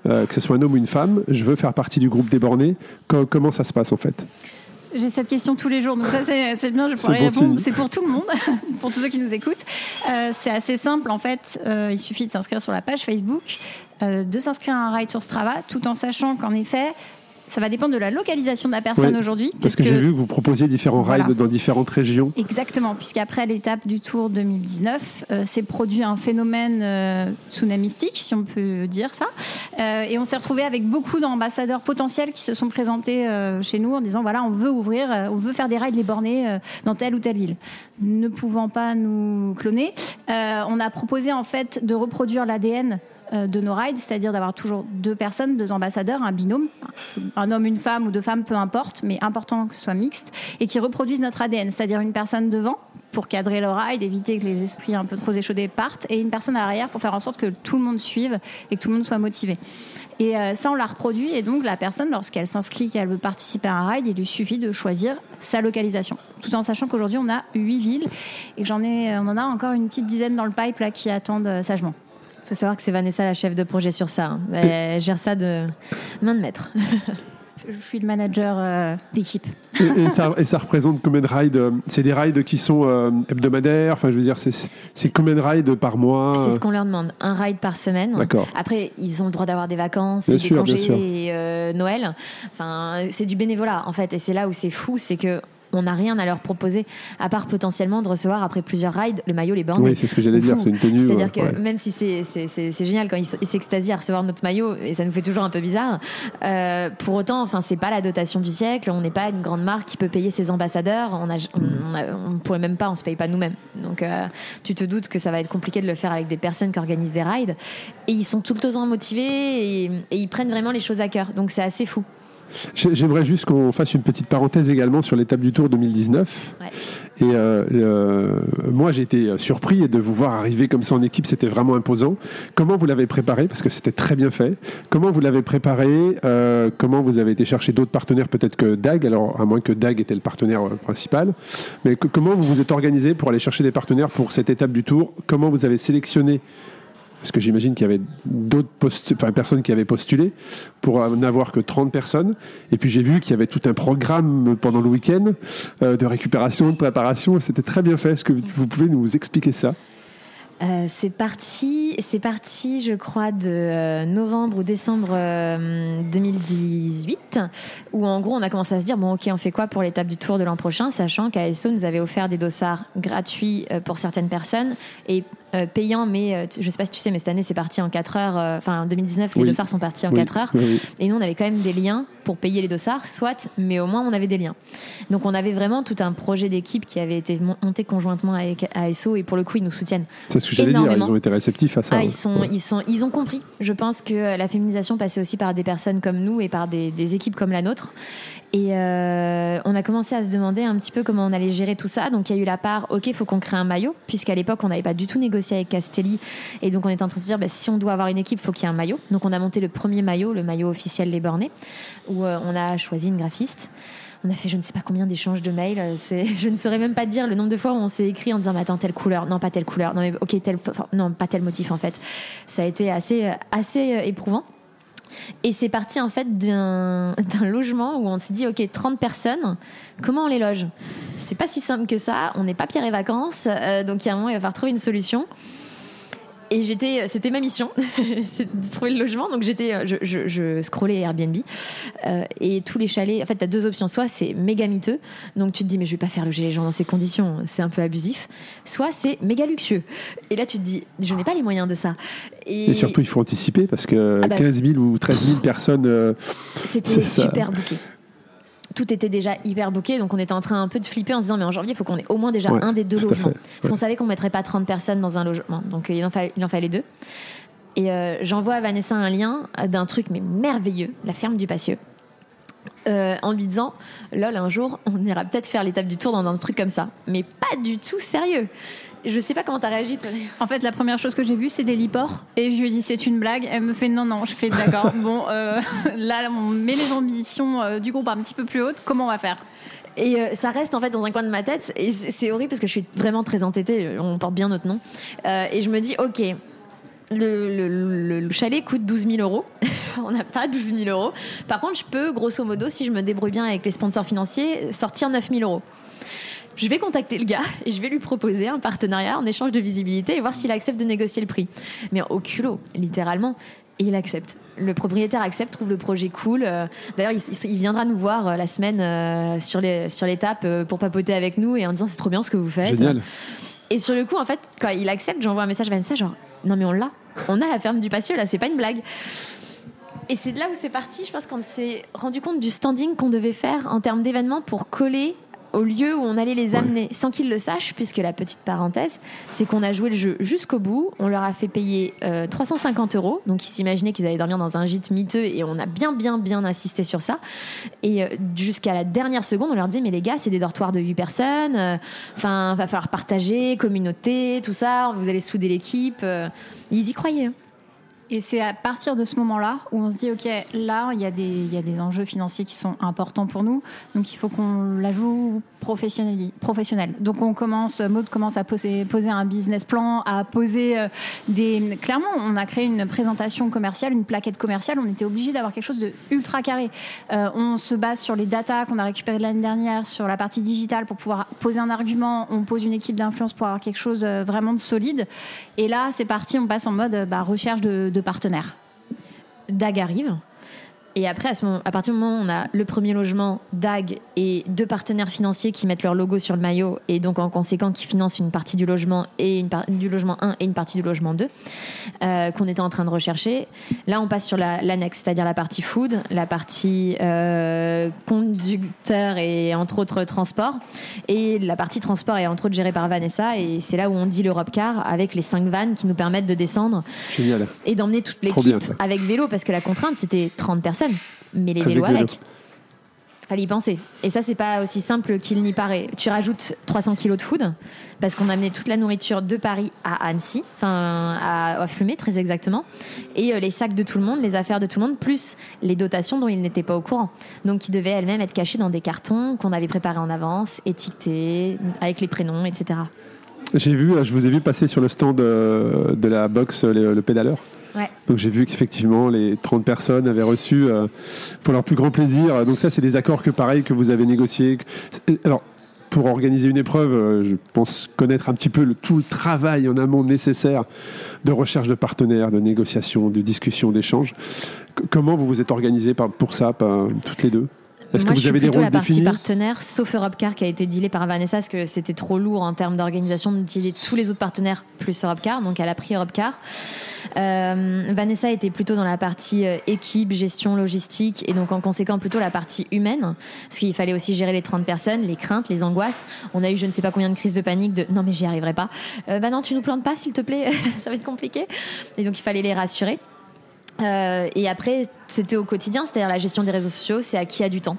euh, que ce soit un homme ou une femme, je veux faire partie du groupe des bornés, co- comment ça se passe en fait? J'ai cette question tous les jours, donc ça c'est bien, je pourrais bon répondre. C'est pour tout le monde, <laughs> pour tous ceux qui nous écoutent. Euh, c'est assez simple en fait, Euh, il suffit de s'inscrire sur la page Facebook, euh, de s'inscrire à un ride sur Strava, tout en sachant qu'en effet, ça va dépendre de la localisation de la personne Ouais, aujourd'hui. Parce que j'ai vu que vous proposiez différents Voilà. rides dans différentes régions. Exactement, puisqu'après l'étape du Tour 2019, euh, s'est produit un phénomène euh, tsunamistique, si on peut dire ça. Euh, et on s'est retrouvé avec beaucoup d'ambassadeurs potentiels qui se sont présentés euh, chez nous en disant voilà, on veut ouvrir, on veut faire des rides les bornés euh, dans telle ou telle ville. Ne pouvant pas nous cloner, on a proposé en fait de reproduire l'ADN de nos rides, c'est-à-dire d'avoir toujours deux personnes, deux ambassadeurs, un binôme, un homme, une femme ou deux femmes, peu importe, mais important que ce soit mixte, et qui reproduisent notre ADN, c'est-à-dire une personne devant pour cadrer le ride, éviter que les esprits un peu trop échaudés partent, et une personne à l'arrière pour faire en sorte que tout le monde suive et que tout le monde soit motivé. Et euh, ça, on l'a reproduit, et donc la personne, lorsqu'elle s'inscrit, qu'elle veut participer à un ride, il lui suffit de choisir sa localisation, tout en sachant qu'aujourd'hui, on a huit villes, et j'en ai, on en a encore une petite dizaine dans le pipe là, qui attendent euh, sagement. Il faut savoir que c'est Vanessa la chef de projet sur ça. hein. Elle gère ça de main de maître. Je suis le manager euh, d'équipe. Et, et ça, et ça représente combien de rides euh, C'est des rides qui sont euh, hebdomadaires? Enfin, je veux dire, c'est- c'est combien de rides par mois? C'est ce qu'on leur demande. Un ride par semaine. D'accord. Après, ils ont le droit d'avoir des vacances, Bien des sûr, congés et euh, Noël. Enfin, c'est du bénévolat en fait. Et c'est là où c'est fou, c'est que on n'a rien à leur proposer à part potentiellement de recevoir après plusieurs rides le maillot, les bornes. Oui, c'est ce que j'allais dire, c'est une tenue. C'est-à-dire euh, que même si c'est génial quand ils s'extasient à recevoir notre maillot, et ça nous fait toujours un peu bizarre, euh, pour autant, enfin, c'est pas la dotation du siècle, on n'est pas une grande marque qui peut payer ses ambassadeurs, on, a- on pourrait même pas, on se paye pas nous-mêmes. Donc euh, tu te doutes que ça va être compliqué de le faire avec des personnes qui organisent des rides, et ils sont tout le temps motivés, et, et ils prennent vraiment les choses à cœur, donc c'est assez fou. J'ai- J'aimerais juste qu'on fasse une petite parenthèse également sur l'étape du Tour 2019. Ouais. Et euh, euh, moi, j'ai été surpris de vous voir arriver comme ça en équipe. C'était vraiment imposant. Comment vous l'avez préparé? Parce que c'était très bien fait. Comment vous l'avez préparé? Euh, Comment vous avez été chercher d'autres partenaires? Peut-être que DAG, alors à moins que DAG était le partenaire euh, principal. Mais que- comment vous vous êtes organisé pour aller chercher des partenaires pour cette étape du Tour? Comment vous avez sélectionné parce que j'imagine qu'il y avait d'autres personnes qui avaient postulé pour n'avoir que 30 personnes. Et puis j'ai vu qu'il y avait tout un programme pendant le week-end euh, de récupération, de préparation. C'était très bien fait. Est-ce que vous pouvez nous expliquer ça? Euh, c'est parti, c'est parti, je crois, de euh, novembre ou décembre euh, 2018, où en gros on a commencé à se dire bon ok on fait quoi pour l'étape du Tour de l'an prochain, sachant qu'ASO nous avait offert des dossards gratuits pour certaines personnes et euh, payants, mais euh, je sais pas si tu sais, mais cette année c'est parti en 4 heures. euh, Enfin en 2019 les Oui. dossards sont partis en Oui. 4 heures. Oui. Et nous, on avait quand même des liens pour payer les dossards, soit, mais au moins on avait des liens. Donc on avait vraiment tout un projet d'équipe qui avait été mon- monté conjointement avec ASO et pour le coup, ils nous soutiennent. C'est ce que j'allais dire. Ils ont été réceptifs à ça. Ah, ouais. ils, sont, Ouais. ils, sont, ils ont compris. Je pense que la féminisation passait aussi par des personnes comme nous et par des, des équipes comme la nôtre. Et euh, on a commencé à se demander un petit peu comment on allait gérer tout ça. Donc il y a eu la part, ok, il faut qu'on crée un maillot, puisqu'à l'époque on n'avait pas du tout négocié avec Castelli. Et donc on était en train de se dire, bah, si on doit avoir une équipe, il faut qu'il y ait un maillot. Donc on a monté le premier maillot, le maillot officiel Les Bornés, où euh, on a choisi une graphiste. On a fait je ne sais pas combien d'échanges de mails. euh, <laughs> je ne saurais même pas dire le nombre de fois où on s'est écrit en disant mais attends telle couleur, non pas telle couleur, non mais ok tel, non pas tel motif en fait. Ça a été assez assez éprouvant. Et c'est parti en fait <laughs> d'un logement où on s'est dit ok 30 personnes, comment on les loge? C'est pas si simple que ça. On n'est pas Pierre et Vacances, euh, donc il y a un moment il va falloir trouver une solution. Et j'étais, c'était ma mission, <laughs> c'est de trouver le logement. Donc j'étais, euh, je, je, je scrollais Airbnb euh, et tous les chalets. En fait, t'as deux options. Soit c'est méga miteux, donc tu te dis mais je vais pas faire loger les gens dans ces conditions, c'est un peu abusif. Soit c'est méga luxueux. Et là tu te dis je n'ai pas les moyens de ça. Et surtout, il faut anticiper parce que Ah bah- 15 000 ou 13 000 personnes. euh, C'était super booké. Tout était déjà hyper booké, donc on était en train un peu de flipper en se disant mais en janvier il faut qu'on ait au moins déjà Ouais, un des deux logements. fait, Parce qu'on savait qu'on mettrait pas 30 personnes dans un logement, donc euh, il en fallait, il en fallait deux. Et euh, j'envoie à Vanessa un lien d'un truc mais merveilleux, la ferme du Passieux. Euh, en lui disant, lol, un jour, on ira peut-être faire l'étape du tour dans un truc comme ça. Mais pas du tout sérieux. Je sais pas comment t'as réagi, toi. En fait, la première chose que j'ai vue, c'est des liports. Et je lui ai dit, c'est une blague. Elle me fait, non, non. Je fais, d'accord. <laughs> bon, euh, là, on met les ambitions euh, du groupe un petit peu plus hautes. Comment on va faire? Et euh, ça reste en fait dans un coin de ma tête. Et c'est horrible parce que je suis vraiment très entêtée. On porte bien notre nom. Euh, et je me dis, ok, le- le chalet coûte 12 000 euros. <laughs> On n'a pas 12 000 euros. Par contre, je peux, grosso modo, si je me débrouille bien avec les sponsors financiers, sortir 9 000 euros. Je vais contacter le gars et je vais lui proposer un partenariat en échange de visibilité et voir s'il accepte de négocier le prix. Mais au culot, littéralement. Et il accepte. Le propriétaire accepte, trouve le projet cool. Euh, D'ailleurs, il, viendra nous voir euh, la semaine euh, sur sur l'étape euh, pour papoter avec nous et en disant c'est trop bien ce que vous faites. Génial. Et sur le coup, en fait, quand il accepte, j'envoie un message à Vanessa, genre, non mais on l'a, on a la ferme du patio là, c'est pas une blague. Et c'est de là où c'est parti, je pense qu'on s'est rendu compte du standing qu'on devait faire en termes d'événements pour coller au lieu où on allait les amener, sans qu'ils le sachent, puisque la petite parenthèse, c'est qu'on a joué le jeu jusqu'au bout, on leur a fait payer euh, 350 euros, donc ils s'imaginaient qu'ils allaient dormir dans un gîte miteux, et on a bien, bien, bien insisté sur ça. Et euh, jusqu'à la dernière seconde, on leur dit, mais les gars, c'est des dortoirs de 8 personnes, euh, enfin, va falloir partager, communauté, tout ça, vous allez souder l'équipe. euh, ils y croyaient. Et c'est à partir de ce moment-là où on se dit, OK, là, il y, a des- y a des enjeux financiers qui sont importants pour nous, donc il faut qu'on la joue professionnel. professionnel. Donc on commence, Maud commence à poser, poser un business plan, à poser euh, des... Clairement, on a créé une présentation commerciale, une plaquette commerciale, on était obligé d'avoir quelque chose de ultra carré. Euh, on se base sur les datas qu'on a récupérées l'année dernière, sur la partie digitale pour pouvoir poser un argument, on pose une équipe d'influence pour avoir quelque chose euh, vraiment de solide. Et là, c'est parti, on passe en mode bah, recherche de partenaires. DAG arrive. Et après, à, ce moment, à partir du moment où on a le premier logement, DAG et deux partenaires financiers qui mettent leur logo sur le maillot et donc en conséquent qui financent une partie du logement et une du logement 1 et une partie du logement 2 euh, qu'on était en train de rechercher. Là, on passe sur la- l'annexe, c'est-à-dire la partie food, la partie euh, conducteur et entre autres transport. Et la partie transport est entre autres gérée par Vanessa et c'est là où on dit l'Europe Car avec les cinq vannes qui nous permettent de descendre Génial. et d'emmener toute l'équipe avec vélo parce que la contrainte c'était 30 personnes mais les Avec vélos vélo. avec fallait y penser. Et ça c'est pas aussi simple qu'il n'y paraît. Tu rajoutes 300 kilos de food parce qu'on a amené toute la nourriture de Paris à Annecy enfin à, à Flumet très exactement et euh, les sacs de tout le monde les affaires de tout le monde plus les dotations dont ils n'étaient pas au courant. Donc qui devaient elles-mêmes être cachées dans des cartons qu'on avait préparés en avance étiquetés avec les prénoms etc J'ai vu, je vous ai vu passer sur le stand euh, de la boxe le, le pédaleur. Donc j'ai vu qu'effectivement les 30 personnes avaient reçu euh, pour leur plus grand plaisir. Donc ça c'est des accords que pareil que vous avez négociés. Alors pour organiser une épreuve, euh, je pense connaître un petit peu le, tout le travail en amont nécessaire de recherche de partenaires, de négociation, de discussion, d'échange. Comment vous vous êtes organisés par- pour ça, toutes les deux? Est-ce que vous je avez suis des rôles la partie définis partenaire, sauf Europcar qui a été dealé par Vanessa parce que c'était trop lourd en termes d'organisation d'utiliser tous les autres partenaires plus Europcar. Donc elle a pris Europcar. Euh, Vanessa était plutôt dans la partie euh, équipe, gestion, logistique et donc en conséquent plutôt la partie humaine parce qu'il fallait aussi gérer les 30 personnes, les craintes, les angoisses. On a eu je ne sais pas combien de crises de panique de non mais j'y arriverai pas. Euh, bah non, tu nous plantes pas s'il te plaît, <laughs> ça va être compliqué. Et donc il fallait les rassurer. Euh, et après, c'était au quotidien, c'est-à-dire la gestion des réseaux sociaux, c'est à qui a du temps.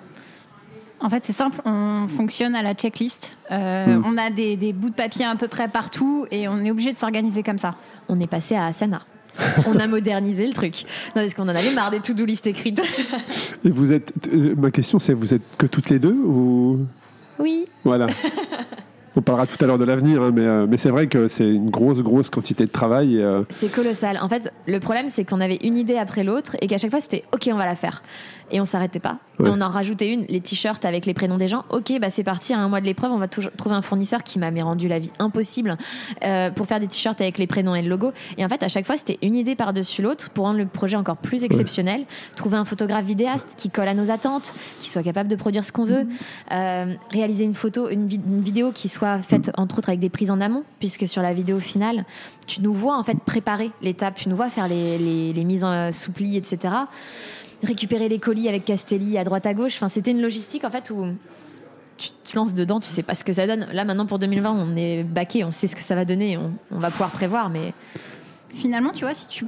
En fait, c'est simple, on fonctionne à la checklist. Euh, Mm. On a des, des bouts de papier à peu près partout et on est obligé de s'organiser comme ça. on est passé à Asana. <laughs> on a modernisé le truc. Non, parce qu'on en avait marre des to-do list écrites. <laughs> Et vous êtes, euh, ma question c'est vous êtes que toutes les deux ou? Oui. Voilà. <laughs> On parlera tout à l'heure de l'avenir, hein, mais, euh, mais c'est vrai que c'est une grosse, grosse quantité de travail. euh, C'est colossal. En fait, le problème, c'est qu'on avait une idée après l'autre et qu'à chaque fois, c'était OK, on va la faire. Et on s'arrêtait pas. Ouais. Et on en rajoutait une, les t-shirts avec les prénoms des gens. OK, bah c'est parti, à un mois de l'épreuve, on va toujours trouver un fournisseur qui m'avait rendu la vie impossible euh, pour faire des t-shirts avec les prénoms et le logo. Et en fait, à chaque fois, c'était une idée par-dessus l'autre pour rendre le projet encore plus exceptionnel. Trouver un photographe vidéaste qui colle à nos attentes, qui soit capable de produire ce qu'on veut. Euh, réaliser une photo, une, vid- une vidéo qui soit faite entre autres avec des prises en amont, puisque sur la vidéo finale, tu nous vois en fait préparer l'étape, tu nous vois faire les, les- mises en sous pli, etc. Récupérer les colis avec Castelli à droite à gauche. Enfin, c'était une logistique en fait où tu te lances dedans, tu sais pas ce que ça donne. Là maintenant pour 2020, on est baqué, on sait ce que ça va donner, on, on va pouvoir prévoir, mais Finalement, tu vois, si tu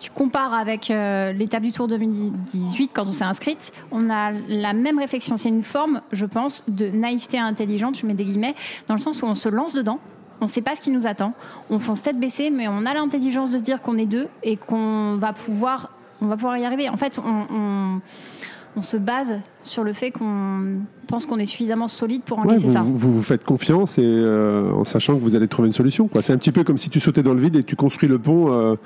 tu compares avec euh, l'étape du Tour 2018 quand on s'est inscrite, on a la même réflexion. C'est une forme, je pense, de naïveté intelligente. Je mets des guillemets dans le sens où on se lance dedans. On ne sait pas ce qui nous attend. On fonce tête baissée, mais on a l'intelligence de se dire qu'on est deux et qu'on va pouvoir, on va pouvoir y arriver. En fait, on- on se base sur le fait qu'on pense qu'on est suffisamment solide pour Ouais, encaisser vous, ça. vous, vous vous faites confiance et euh, en sachant que vous allez trouver une solution. quoi. C'est un petit peu comme si tu sautais dans le vide et tu construis le pont euh,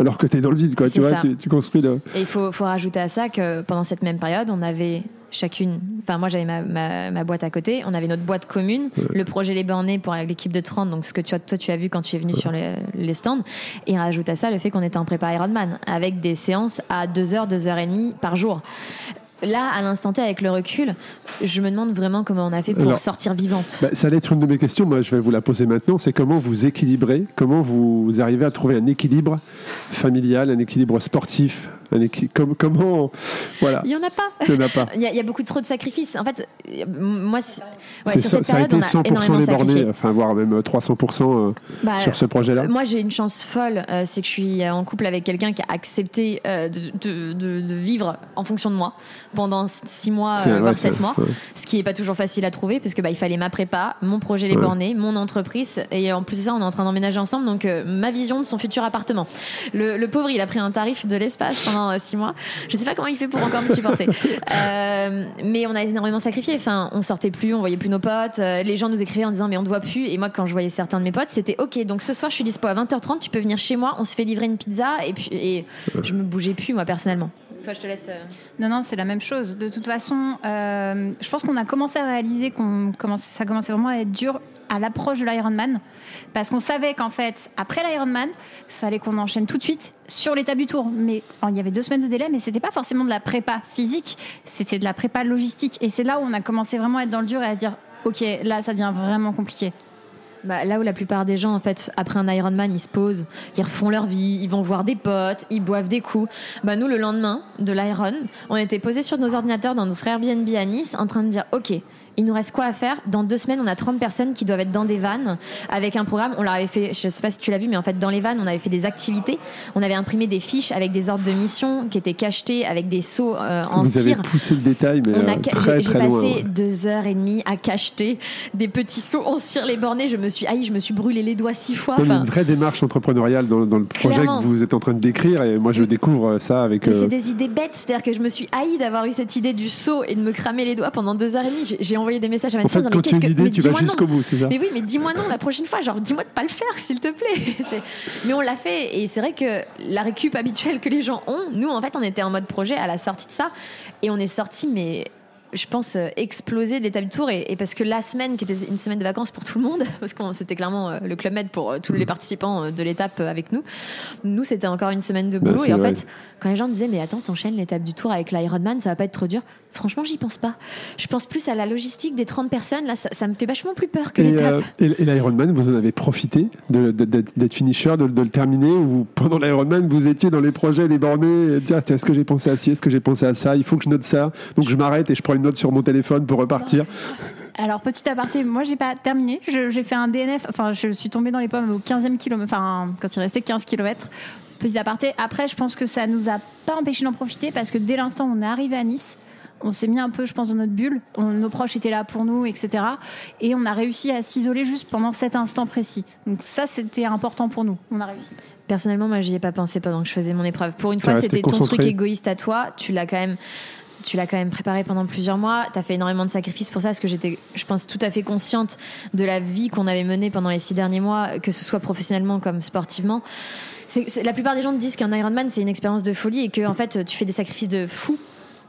alors que tu es dans le vide. Quoi, tu, vois, tu, tu construis le. Et il faut, faut rajouter à ça que pendant cette même période, on avait chacune, enfin moi j'avais ma, ma, ma boîte à côté, on avait notre boîte commune, le projet Les Bornés pour l'équipe de 30, donc ce que tu as, toi tu as vu quand tu es venu sur les, les stands, et on rajoute à ça le fait qu'on était en prépa Ironman, avec des séances à 2h, 2h30 par jour. Là, à l'instant T, avec le recul, je me demande vraiment comment on a fait pour Alors, sortir vivante. Bah, ça allait être une de mes questions. Moi, je vais vous la poser maintenant. C'est comment vous équilibrez, comment vous arrivez à trouver un équilibre familial, un équilibre sportif, comme, comment, voilà, Il y en a pas. il n'y en a pas. <laughs> Il y, a, il y a beaucoup trop de sacrifices. En fait, euh, moi, ouais, sur ça, cette ça a période, été on a 100% énormément les sacrifié. bornés, enfin voire même 300% euh, Bah, sur ce projet-là. Euh, Moi, j'ai une chance folle, euh, c'est que je suis en couple avec quelqu'un qui a accepté euh, de, de- de- de vivre en fonction de moi pendant six mois, C'est- euh, voire c'est- sept mois, ouais. ce qui est pas toujours facile à trouver parce que bah, il fallait ma prépa, mon projet les Ouais. bornés, mon entreprise et en plus de ça, on est en train d'emménager ensemble, donc euh, ma vision de son futur appartement. Le, le pauvre, il a pris un tarif de l'espace pendant euh, six mois. Je sais pas comment il fait pour encore me supporter. <laughs> Euh, mais on a énormément sacrifié. Enfin, on sortait plus, on voyait plus nos potes. Euh, les gens nous écrivaient en disant mais on te voit plus. Et moi, quand je voyais certains de mes potes, c'était ok. Donc ce soir, je suis dispo à 20h30. Tu peux venir chez moi. On se fait livrer une pizza. Et puis et je me bougeais plus moi personnellement. Toi, je te laisse. euh, Non, non, c'est la même chose. De toute façon, euh, je pense qu'on a commencé à réaliser qu'on commençait, ça commençait vraiment à être dur à l'approche de l'Ironman. Parce qu'on savait qu'en fait, après l'Ironman, fallait qu'on enchaîne tout de suite sur l'étape du tour. Mais il y avait deux semaines de délai, mais c'était pas forcément de la prépa physique, c'était de la prépa logistique. Et c'est là où on a commencé vraiment à être dans le dur et à se dire, ok, là, ça devient vraiment compliqué. Bah, là où la plupart des gens, en fait, après un Ironman, ils se posent, ils refont leur vie, ils vont voir des potes, ils boivent des coups. Bah, nous, le lendemain de l'Iron, on était posés sur nos ordinateurs dans notre Airbnb à Nice, en train de dire, OK, il nous reste quoi à faire? Dans deux semaines, on a 30 personnes qui doivent être dans des vannes avec un programme. On leur avait fait, je sais pas si tu l'as vu, mais en fait, dans les vannes, on avait fait des activités. On avait imprimé des fiches avec des ordres de mission qui étaient cachetées avec des seaux euh, en Vous avez cire. poussé le détail, mais On a euh, ca- très j'ai loin. passé ouais. deux heures et demie à cacheter des petits seaux en cire les bornés. Je me suis haï, je me suis brûlé les doigts six fois. Enfin, une vraie démarche entrepreneuriale dans, dans le projet Clairement. que vous êtes en train de décrire et moi je découvre ça avec. mais euh, c'est des idées bêtes. C'est-à-dire que je me suis haï d'avoir eu cette idée du seau et de me cramer les doigts pendant deux heures et demie. J'ai- J'ai envoyé des messages à ma en fait, disant, quand mais qu'est-ce que idée, mais tu vas jusqu'au bout, c'est ça Mais oui, mais dis-moi non la prochaine fois. Genre, dis-moi de pas le faire, s'il te plaît. <laughs> Mais on l'a fait. Et c'est vrai que la récup habituelle que les gens ont, nous, en fait, on était en mode projet à la sortie de ça. Et on est sorti, mais je pense, euh, exploser de l'étape du tour. Et, et parce que la semaine, qui était une semaine de vacances pour tout le monde, <laughs> parce que c'était clairement euh, le Club Med pour euh, tous les participants de l'étape avec nous, nous, c'était encore une semaine de Bah, boulot. et en vrai. fait, quand les gens disaient, mais attends, t'enchaînes l'étape du tour avec l'Ironman, ça va pas être trop dur. Franchement, j'y pense pas. Je pense plus à la logistique des 30 personnes. Là, ça, ça me fait vachement plus peur que Et, l'étape. euh, et, et l'Ironman, vous en avez profité de- de- d'être d'être finisher, de, de le terminer ou pendant l'Ironman, vous étiez dans les projets des bornés et dire tiens, est-ce que j'ai pensé à ci, est-ce que j'ai pensé à ça, il faut que je note ça. Donc je m'arrête et je prends une note sur mon téléphone pour repartir. <laughs> Alors, petit aparté, moi, j'ai pas terminé. Je- J'ai fait un DNF. Enfin, je suis tombée dans les pommes au 15e kilomètre. Enfin, quand il restait 15 km. Petit aparté. Après, je pense que ça nous a pas empêché d'en profiter parce que dès l'instant où on est arrivé à Nice, on s'est mis un peu, je pense, dans notre bulle. On- nos proches étaient là pour nous, etc. Et on a réussi à s'isoler juste pendant cet instant précis. Donc, ça, c'était important pour nous. On a réussi. Personnellement, moi, j'y ai pas pensé pendant que je faisais mon épreuve. Pour une fois, c'était ton truc égoïste à toi. Tu l'as quand même. Tu l'as quand même préparé pendant plusieurs mois. Tu as fait énormément de sacrifices pour ça, parce que j'étais, je pense, tout à fait consciente de la vie qu'on avait menée pendant les six derniers mois, que ce soit professionnellement comme sportivement. La plupart des gens te disent qu'un Ironman, c'est une expérience de folie et que, en fait, tu fais des sacrifices de fou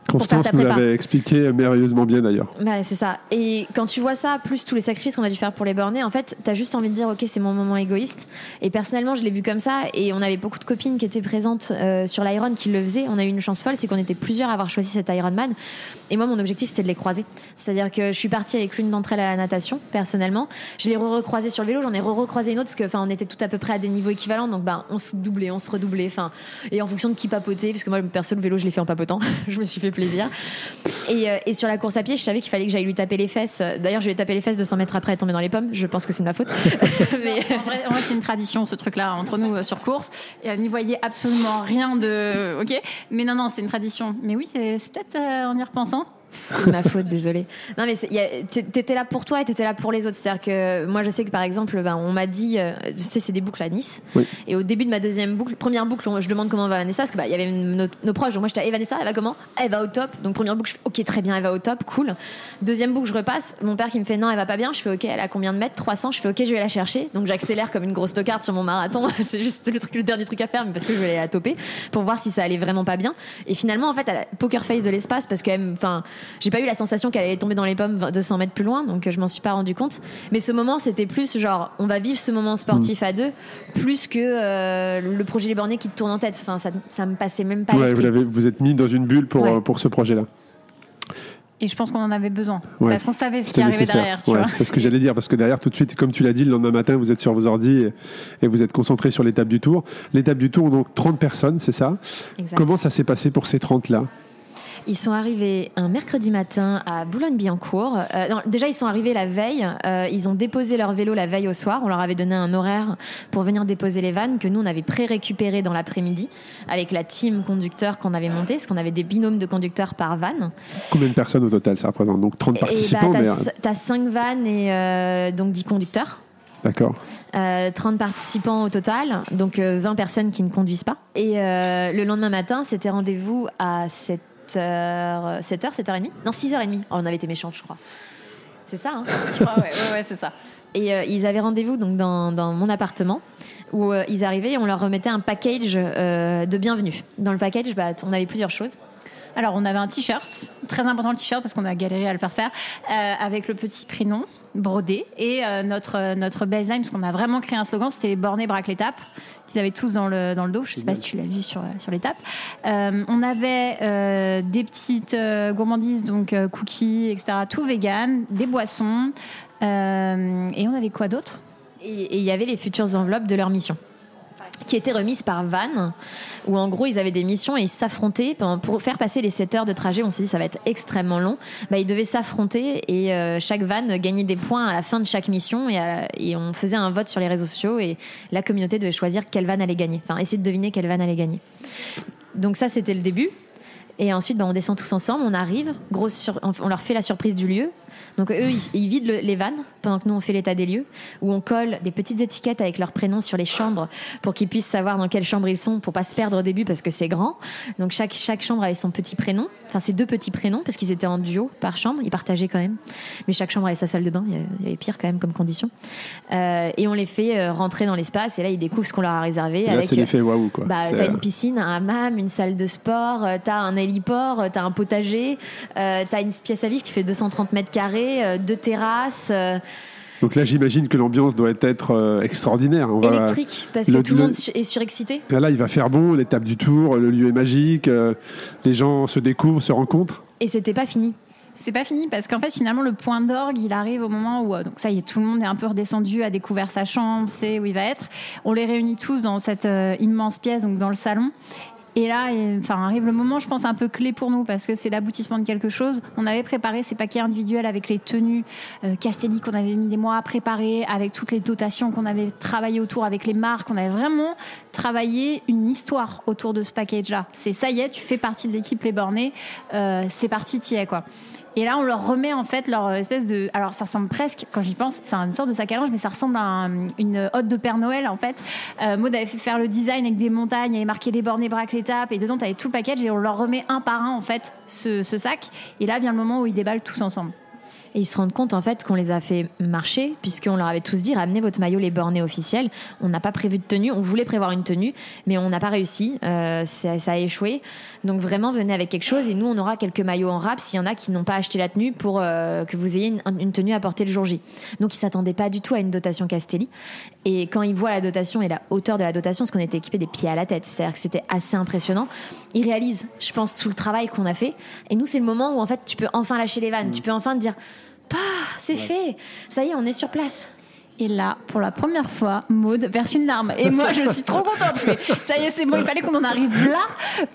Constance ta nous l'avait expliqué merveilleusement bien d'ailleurs. Ouais, c'est ça. Et quand tu vois ça, plus tous les sacrifices qu'on a dû faire pour les bornés, en fait, t'as juste envie de dire, ok, c'est mon moment égoïste. Et personnellement, je l'ai vu comme ça. Et on avait beaucoup de copines qui étaient présentes euh, sur l'Iron qui le faisaient. On a eu une chance folle, c'est qu'on était plusieurs à avoir choisi cet Ironman. Et moi, mon objectif, c'était de les croiser. C'est-à-dire que je suis partie avec l'une d'entre elles à la natation, personnellement. Je l'ai re-recroisée sur le vélo, j'en ai re-recroisé une autre, parce que, enfin, on était tout à peu près à des niveaux équivalents. Donc, ben, on se doublait, on se redoublait. Enfin, et en fonction de qui papotait, parce que moi, perso, le vélo, je l'ai fait en papotant. <laughs> je me suis fait plaisir. Et, euh, et sur la course à pied, je savais qu'il fallait que j'aille lui taper les fesses. D'ailleurs, je lui ai tapé les fesses 200 mètres après, tombée dans les pommes. Je pense que c'est de ma faute. <laughs> <laughs> Mais En vrai, c'est une tradition, ce truc-là, entre nous euh, sur course. Et elle n'y voyait absolument rien de. Ok Mais non, non, c'est une tradition. Mais oui, c'est c'est peut-être euh, en y repensant. C'est ma faute, désolée. Non, mais t'étais là pour toi et t'étais là pour les autres. C'est-à-dire que moi, je sais que par exemple, ben, on m'a dit, euh, tu sais, c'est des boucles à Nice. Et au début de ma deuxième boucle, première boucle, je demande comment va Vanessa, parce qu'il bah, y avait nos, proches. Donc moi, j'étais, hey, Vanessa, elle va comment Elle va au top. Donc première boucle, je fais, ok, très bien, elle va au top, cool. Deuxième boucle, je repasse. Mon père qui me fait, non, elle va pas bien. Je fais, ok, elle a combien de mètres 300. Je fais, ok, je vais la chercher. Donc j'accélère comme une grosse tocarde sur mon marathon. <laughs> c'est juste le, truc, le dernier truc à faire, mais parce que je voulais la toper pour voir si ça allait vraiment pas bien. Et finalement, en fait, elle a poker face de l'espace parce que, enfin, j'ai pas eu la sensation qu'elle allait tomber dans les pommes 200 mètres plus loin, donc euh, je m'en suis pas rendu compte. Mais ce moment, c'était plus genre, on va vivre ce moment sportif à deux, plus que euh, le projet Les Bornés qui te tourne en tête. Enfin, ça, ça me passait même pas. Ouais, vous, vous êtes mis dans une bulle pour, euh, pour ce projet-là. Et je pense qu'on en avait besoin. Parce qu'on savait ce qui arrivait derrière. c'est ce que j'allais dire. Parce que derrière, tout de suite, comme tu l'as dit, le lendemain matin, vous êtes sur vos ordi et, vous êtes concentré sur l'étape du tour. L'étape du tour, donc 30 personnes, c'est ça? Comment ça s'est passé pour ces 30-là ils sont arrivés un mercredi matin à Boulogne-Billancourt. Euh, déjà, ils sont arrivés la veille. Euh, ils ont déposé leur vélo la veille au soir. On leur avait donné un horaire pour venir déposer les vannes que nous, on avait pré-récupéré dans l'après-midi avec la team conducteur qu'on avait montée, parce qu'on avait des binômes de conducteurs par van. Combien de personnes au total ça représente Donc 30 participants Tu as, 5 vannes et euh, donc 10 conducteurs. D'accord. 30 participants au total, donc 20 personnes qui ne conduisent pas. Et le lendemain matin, c'était rendez-vous à 7 7h, 7h, 7h30 Non, 6h30. on avait été méchants, je crois. C'est ça, hein <laughs> Je crois, ouais, ouais, c'est ça. Et euh, ils avaient rendez-vous donc dans, dans, mon appartement où euh, ils arrivaient et on leur remettait un package euh, de bienvenue. Dans le package, bah, on avait plusieurs choses. Alors, on avait un t-shirt, très important le t-shirt parce qu'on a galéré à le faire faire, avec le petit prénom brodé et notre, notre baseline, parce qu'on a vraiment créé un slogan, c'était Borné braque l'étape qu'ils avaient tous dans le, dans le dos. Je ne sais pas si tu l'as vu sur, sur l'étape. Euh, on avait euh, des petites euh, gourmandises, donc cookies, etc. Tout vegan, des boissons. et on avait quoi d'autre? Et il y avait les futures enveloppes de leur mission qui étaient remises par Van, où en gros ils avaient des missions et ils s'affrontaient pour faire passer les 7 heures de trajet. On s'est dit ça va être extrêmement long. Bah, ils devaient s'affronter et euh, chaque van gagnait des points à la fin de chaque mission et, et, on faisait un vote sur les réseaux sociaux et la communauté devait choisir quelle van allait gagner. Enfin, essayer de deviner quelle van allait gagner. Donc ça c'était le début. Et ensuite, bah, on descend tous ensemble, on arrive, on leur fait la surprise du lieu. Donc eux, ils, vident les vannes pendant que nous, on fait l'état des lieux, où on colle des petites étiquettes avec leurs prénoms sur les chambres pour qu'ils puissent savoir dans quelle chambre ils sont pour pas se perdre au début parce que c'est grand. Donc chaque, chaque chambre avait son petit prénom, enfin c'est deux petits prénoms parce qu'ils étaient en duo par chambre, ils partageaient quand même. Mais chaque chambre avait sa salle de bain, il y avait pire quand même comme condition. Euh, et on les fait euh, rentrer dans l'espace et là ils découvrent ce qu'on leur a réservé. là c'est l'effet waouh quoi. Bah, t'as une piscine, un hammam, une salle de sport, euh, t'as un héliport, t'as un potager, t'as une pièce à vivre qui fait 230 mètres carrés, deux terrasses. Euh, donc là, j'imagine que l'ambiance doit être euh, extraordinaire. On Électrique, parce que tout le monde est surexcité. là, il va faire bon, l'étape du tour, le lieu est magique, euh, les gens se découvrent, se rencontrent. Et c'était pas fini. C'est pas fini parce qu'en fait finalement le point d'orgue il arrive au moment où donc ça y est tout le monde est un peu redescendu a découvert sa chambre sait où il va être on les réunit tous dans cette immense pièce donc dans le salon et là, enfin, arrive le moment, je pense, un peu clé pour nous parce que c'est l'aboutissement de quelque chose. On avait préparé ces paquets individuels avec les tenues euh, Castelli qu'on avait mis des mois à préparer, avec toutes les dotations qu'on avait travaillé autour, avec les marques. On avait vraiment travaillé une histoire autour de ce package-là. C'est ça y est, tu fais partie de l'équipe Les Bornés, euh, c'est parti, t'y es, quoi. Et là, on leur remet en fait leur espèce de. Alors, ça ressemble presque, quand j'y pense, c'est une sorte de sac à linge, mais ça ressemble à une hotte de Père Noël en fait. Euh, Maud avait fait faire le design avec des montagnes, avait marqué les bornes, les braques, l'étape, et dedans, tu avais tout le package, et on leur remet un par un en fait ce sac. Et là vient le moment où ils déballent tous ensemble. Et ils se rendent compte en fait qu'on les a fait marcher, puisqu'on leur avait tous dit ramenez votre maillot les bornés officiels. On n'a pas prévu de tenue, on voulait prévoir une tenue, mais on n'a pas réussi. Euh, ça, a échoué. Donc vraiment venez avec quelque chose et nous on aura quelques maillots en rap s'il y en a qui n'ont pas acheté la tenue pour euh, que vous ayez une, tenue à porter le jour J. Donc ils s'attendaient pas du tout à une dotation Castelli. Et quand ils voient la dotation et la hauteur de la dotation, parce qu'on était équipé des pieds à la tête, c'est-à-dire que c'était assez impressionnant, ils réalisent, je pense, tout le travail qu'on a fait. Et nous c'est le moment où en fait tu peux enfin lâcher les vannes, mmh. tu peux enfin te dire bah, c'est fait. Ça y est, on est sur place. Et là, pour la première fois, Maude verse une larme. Et moi, je suis trop contente. ça y est, c'est bon. Il fallait qu'on en arrive là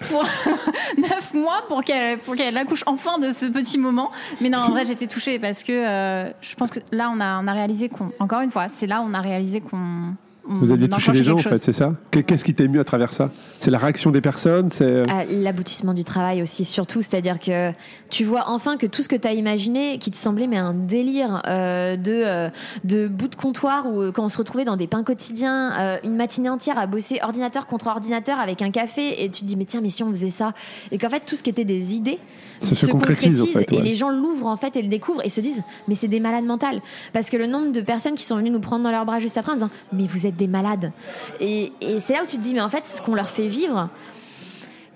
pour <laughs> neuf mois pour qu'elle pour qu'elle accouche enfin de ce petit moment. Mais non, en vrai, j'étais touchée parce que euh, je pense que là, on a, on a réalisé qu'on, encore une fois, c'est là où on a réalisé qu'on Vous aviez touché les gens, en fait, c'est ça Qu'est-ce qui t'est ému à travers ça C'est la réaction des personnes C'est ah, l'aboutissement du travail aussi, surtout. C'est-à-dire que tu vois enfin que tout ce que tu as imaginé, qui te semblait mais un délire euh, de, euh, de bout de comptoir, où quand on se retrouvait dans des pains quotidiens, euh, une matinée entière à bosser ordinateur contre ordinateur avec un café, et tu te dis mais tiens, mais si on faisait ça? Et qu'en fait, tout ce qui était des idées se, concrétise, et les gens l'ouvrent en fait et le découvrent et se disent mais c'est des malades mentales. Parce que le nombre de personnes qui sont venues nous prendre dans leurs bras juste après en disant mais vous êtes des malades. Et, c'est là où tu te dis, mais en fait, ce qu'on leur fait vivre,